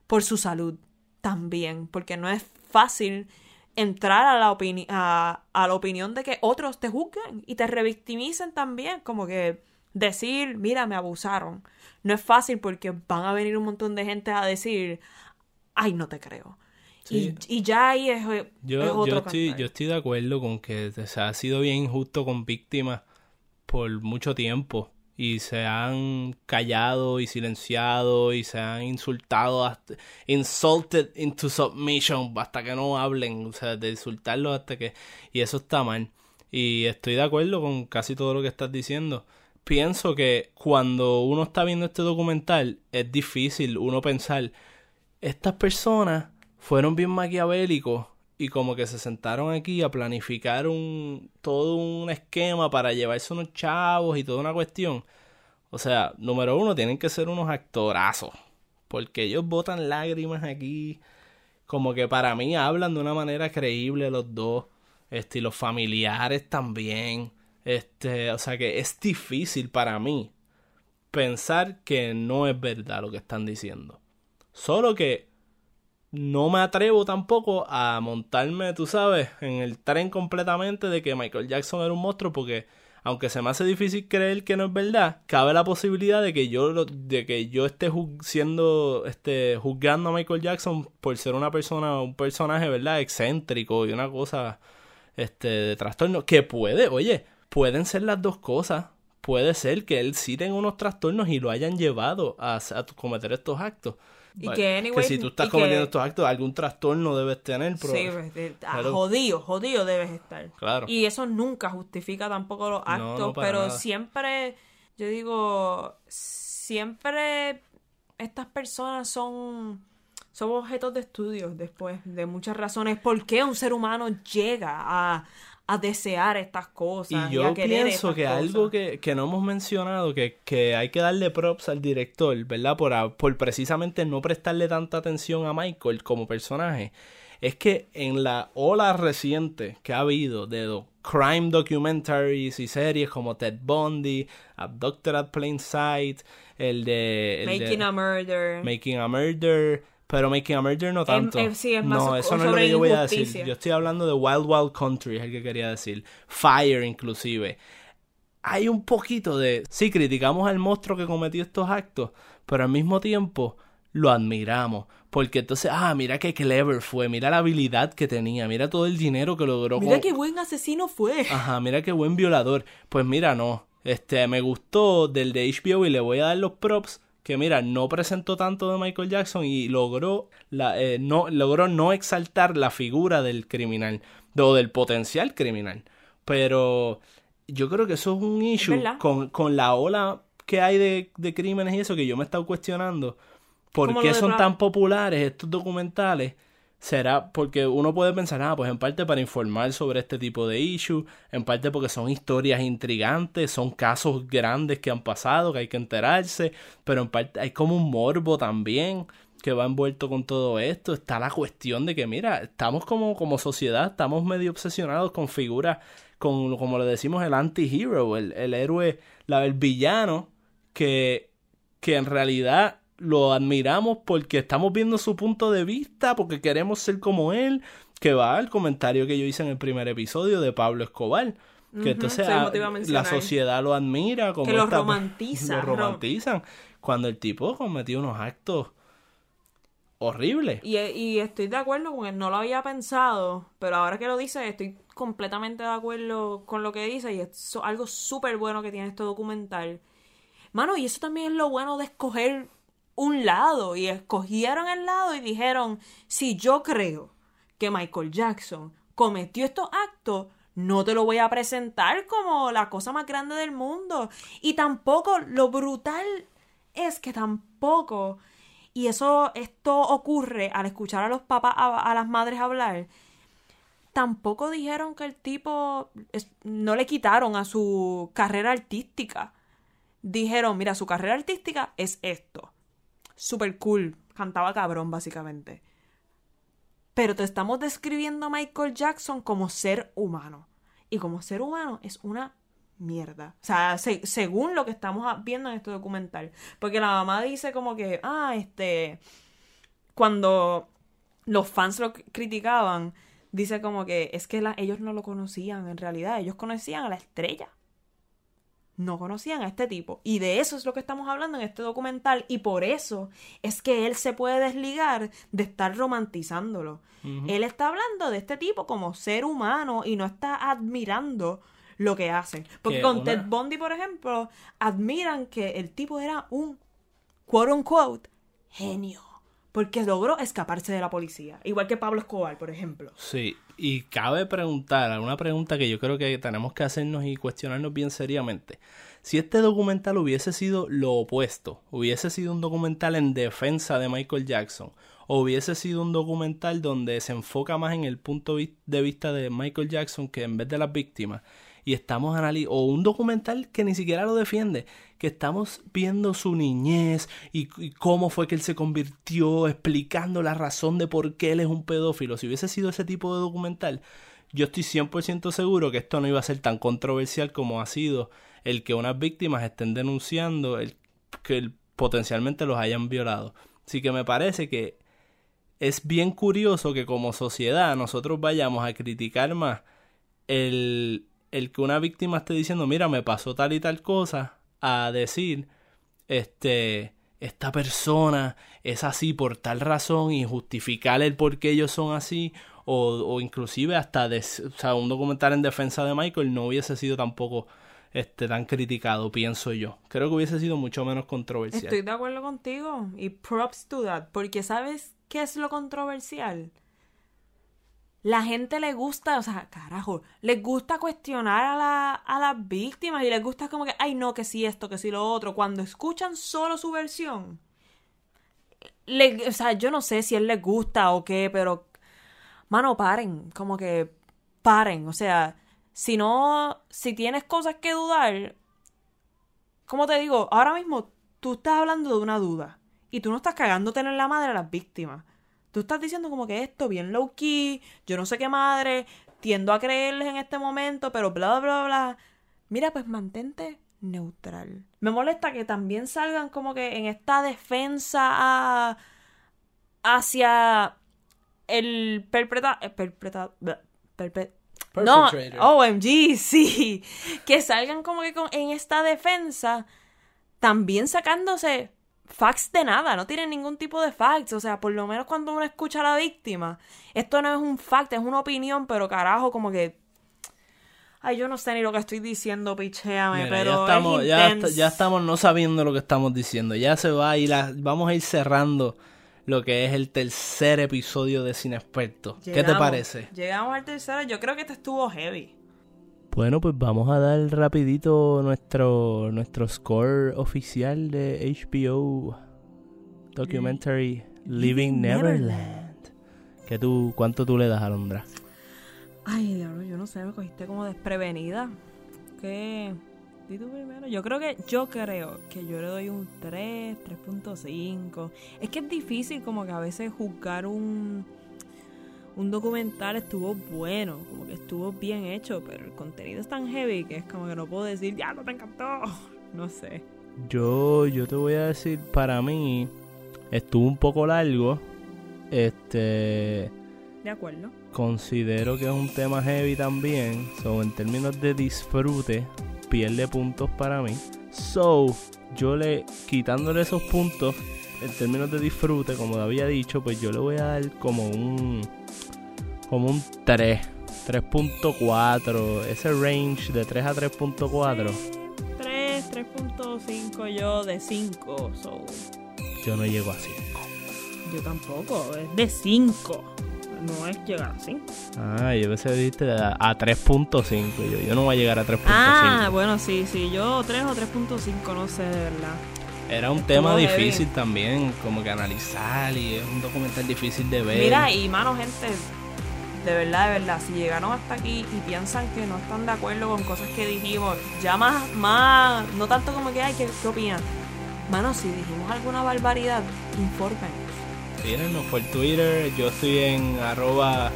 por su salud también, porque no es fácil entrar a la, opini- a, a la opinión de que otros te juzguen y te revictimicen también, como que decir, mira, me abusaron. No es fácil porque van a venir un montón de gente a decir, ay, no te creo. Sí. Y, y ya ahí es, es Yo, otro yo, estoy, cantar. yo estoy de acuerdo con que o sea, ha sido bien injusto con víctimas por mucho tiempo. y se han callado y silenciado y se han insultado hasta insulted into submission hasta que no hablen, o sea, de insultarlos hasta que y eso está mal. Y estoy de acuerdo con casi todo lo que estás diciendo. Pienso que cuando uno está viendo este documental es difícil uno pensar estas personas fueron bien maquiavélicos y como que se sentaron aquí a planificar un todo un esquema para llevarse unos chavos y toda una cuestión. O sea, número uno, tienen que ser unos actorazos. Porque ellos botan lágrimas aquí. Como que para mí hablan de una manera creíble los dos. Este, y los familiares también. Este, o sea que es difícil para mí pensar que no es verdad lo que están diciendo. Solo que no me atrevo tampoco a montarme, tú sabes, en el tren completamente de que Michael Jackson era un monstruo porque aunque se me hace difícil creer que no es verdad, cabe la posibilidad de que yo de que yo esté siendo este juzgando a Michael Jackson por ser una persona, un personaje, ¿verdad? excéntrico y una cosa este de trastorno que puede, oye, pueden ser las dos cosas. Puede ser que él sí tenga unos trastornos y lo hayan llevado a, a cometer estos actos. Y Vale, que, anyway, si tú estás que- cometiendo estos actos, algún trastorno debes tener. Pero, Sí, pues, ah, jodido, jodido debes estar. Claro. Y eso nunca justifica tampoco los actos, no, pero nada. siempre, yo digo, siempre estas personas son, son objetos de estudio después de muchas razones. ¿Por qué un ser humano llega a, a desear estas cosas? Y yo a pienso que cosas? algo que, que no hemos mencionado, que, que hay que darle props al director, ¿verdad? Por, a- por precisamente no prestarle tanta atención a Michael como personaje, es que en la ola reciente que ha habido de do- crime documentaries y series como Ted Bundy, Abducted at Plain Sight, el de... el de Making a Murder. Making a Murder, pero Making a Murder no tanto. eh, sí, es más no, so- eso no es lo que yo voy a decir. Yo estoy hablando de Wild Wild Country, es el que quería decir. Fire, inclusive. Hay un poquito de... Sí, criticamos al monstruo que cometió estos actos, pero al mismo tiempo lo admiramos. Porque entonces, ah, mira qué clever fue, mira la habilidad que tenía, mira todo el dinero que logró. Mira con- qué buen asesino fue. Ajá, mira qué buen violador. Pues mira, no. Este, me gustó del de HBO y le voy a dar los props. Que mira, no presentó tanto de Michael Jackson y logró, la, eh, no, logró no exaltar la figura del criminal o del potencial criminal. Pero yo creo que eso es un issue con, con la ola que hay de, de crímenes y eso que yo me he estado cuestionando. ¿Por qué son tan populares estos documentales? Será porque uno puede pensar, ah, pues en parte para informar sobre este tipo de issues, en parte porque son historias intrigantes, son casos grandes que han pasado, que hay que enterarse, pero en parte hay como un morbo también que va envuelto con todo esto. Está la cuestión de que, mira, estamos como, como sociedad, estamos medio obsesionados con figuras, con, como le decimos, el anti-hero, el, el héroe, la, el villano, que, que en realidad lo admiramos porque estamos viendo su punto de vista, porque queremos ser como él, que va al comentario que yo hice en el primer episodio de Pablo Escobar. Que entonces a la sociedad lo admira, como Que lo esta- romantiza, lo rom- romantizan. Cuando el tipo cometió unos actos horribles. Y, y estoy de acuerdo con él, no lo había pensado, pero ahora que lo dice, estoy completamente de acuerdo con lo que dice y es algo súper bueno que tiene este documental. Mano, y eso también es lo bueno de escoger un lado, y escogieron el lado y dijeron, si yo creo que Michael Jackson cometió estos actos, no te lo voy a presentar como la cosa más grande del mundo. Y tampoco, lo brutal es que tampoco, y eso, esto ocurre al escuchar a los papás, a, las madres hablar, tampoco dijeron que el tipo no le quitaron a su carrera artística. Dijeron, mira, su carrera artística es esto. Super cool. Cantaba cabrón, básicamente. Pero te estamos describiendo a Michael Jackson como ser humano. Y como ser humano es una mierda. O sea, se- según lo que estamos viendo en este documental. Porque la mamá dice como que, ah, este, cuando los fans lo criticaban, dice como que es que ellos no lo conocían en realidad, ellos conocían a la estrella. No conocían a este tipo. Y de eso es lo que estamos hablando en este documental. Y por eso es que él se puede desligar de estar romantizándolo. Él está hablando de este tipo como ser humano y no está admirando lo que hacen. Porque Que con una- Ted Bundy, por ejemplo, admiran que el tipo era un quote unquote genio. Porque logró escaparse de la policía. Igual que Pablo Escobar, por ejemplo. Sí, y cabe preguntar, una pregunta que yo creo que tenemos que hacernos y cuestionarnos bien seriamente. Si este documental hubiese sido lo opuesto, hubiese sido un documental en defensa de Michael Jackson, o hubiese sido un documental donde se enfoca más en el punto de vista de Michael Jackson que en vez de las víctimas, y estamos analizando, o un documental que ni siquiera lo defiende, que estamos viendo su niñez y, cómo fue que él se convirtió, explicando la razón de por qué él es un pedófilo. Si hubiese sido ese tipo de documental, yo estoy 100% seguro que esto no iba a ser tan controversial como ha sido el que unas víctimas estén denunciando el, que el- potencialmente los hayan violado. Así que me parece que es bien curioso que como sociedad nosotros vayamos a criticar más el, el que una víctima esté diciendo, mira, me pasó tal y tal cosa, a decir, este, esta persona es así por tal razón y justificar el por qué ellos son así, o, o inclusive hasta des- o sea, un documental en defensa de Michael no hubiese sido tampoco este, tan criticado, pienso yo. Creo que hubiese sido mucho menos controversial. Estoy de acuerdo contigo. Y props to that. Porque ¿sabes qué es lo controversial? La gente le gusta, o sea, carajo, les gusta cuestionar a, la, a las víctimas y les gusta como que, ay no, que sí esto, que sí lo otro. Cuando escuchan solo su versión, le- o sea, yo no sé si él les gusta o qué, pero, mano, paren, como que paren. O sea, si no, si tienes cosas que dudar, como te digo, ahora mismo tú estás hablando de una duda y tú no estás cagándote en la madre a las víctimas. Tú estás diciendo como que esto bien low key, yo no sé qué madre, tiendo a creerles en este momento, pero bla bla bla. Mira, pues mantente neutral. Me molesta que también salgan como que en esta defensa a- hacia el perpetra eh, perpetra no. OMG, [LAUGHS] sí. Que salgan como que con- en esta defensa también sacándose facts de nada, no tienen ningún tipo de facts, o sea, por lo menos cuando uno escucha a la víctima, esto no es un fact, es una opinión, pero carajo, como que Ay, yo no sé ni lo que estoy diciendo, pichéame, Mira, pero ya estamos, es ya, estamos no sabiendo lo que estamos diciendo. Ya se va a ir, a- vamos a ir cerrando lo que es el tercer episodio de Sin Experto. ¿Qué te parece? Llegamos al tercero, yo creo que este estuvo heavy. Bueno, pues vamos a dar rapidito nuestro, nuestro score oficial de HBO Documentary Living Neverland. ¿Qué tú, ¿Cuánto tú le das, Alondra? Ay, diablo, yo no sé, me cogiste como desprevenida. ¿Qué? Di tú primero. Yo creo que, yo creo que yo le doy un 3, 3.5. Es que es difícil como que a veces juzgar un, un documental estuvo bueno, como que estuvo bien hecho, pero el contenido es tan heavy que es como que no puedo decir, ya no te encantó. [LAUGHS] No sé. Yo, yo te voy a decir, para mí estuvo un poco largo. Este, De acuerdo. considero que es un tema heavy también. So, en términos de disfrute, pierde puntos para mí. So, yo le, quitándole esos puntos, en términos de disfrute, como había dicho, pues yo le voy a dar como un, como un 3. 3.4, ese range de 3 a 3.4, 3, 3.5 yo de 5. So, yo no llego a 5. yo tampoco, es de 5. No es llegar a 5. Ah, yo pensé dijiste a, a 3.5. Yo, yo no voy a llegar a 3.5. Ah, bueno, sí, sí, yo 3 o 3.5, no sé, de verdad. Era un tema heavy. difícil también, como que analizar y es un documental difícil de ver. Mira, y mano, gente, de verdad, de verdad, si llegaron hasta aquí y piensan que no están de acuerdo con cosas que dijimos, ya más, más, no tanto como que, ay, ¿qué, qué opinan? Mano, si dijimos alguna barbaridad, infórmenos. Tírenos por Twitter, yo estoy en arroba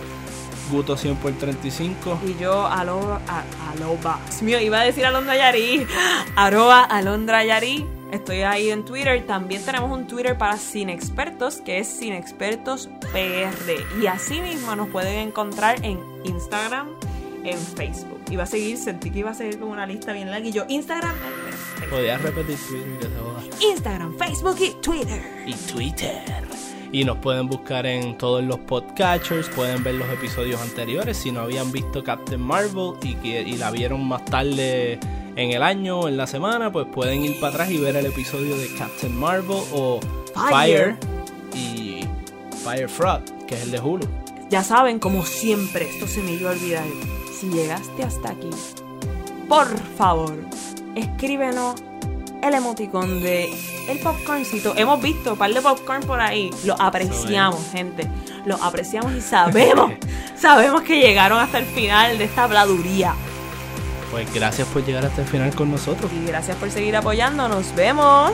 guto 100 por 35. Y yo, aloba, a, aloba. Dios mío, iba a decir Alondra Yari. [LAUGHS] Arroba Alondra Yari. Estoy ahí en Twitter. También tenemos un Twitter para Sin Expertos, que es Sin Expertos PR. Y así mismo nos pueden encontrar en Instagram, en Facebook. Iba a seguir, sentí que iba a seguir con una lista bien larga. Y yo, Instagram, Podías repetir Twitter. Instagram, Facebook y Twitter. Y Twitter. Y nos pueden buscar en todos los podcatchers, pueden ver los episodios anteriores. Si no habían visto Captain Marvel y, que, y la vieron más tarde en el año o en la semana, pues pueden ir para atrás y ver el episodio de Captain Marvel o Fire, Fire. y Fire Frog, que es el de Hulu. Ya saben, como siempre, esto se me iba a olvidar. Si llegaste hasta aquí, por favor, escríbenos el emoticón de el popcorncito. Hemos visto un par de popcorn por ahí. Lo apreciamos, gente. Lo apreciamos y sabemos, [LAUGHS] sabemos que llegaron hasta el final de esta habladuría. Pues gracias por llegar hasta el final con nosotros. Y gracias por seguir apoyándonos. Nos vemos.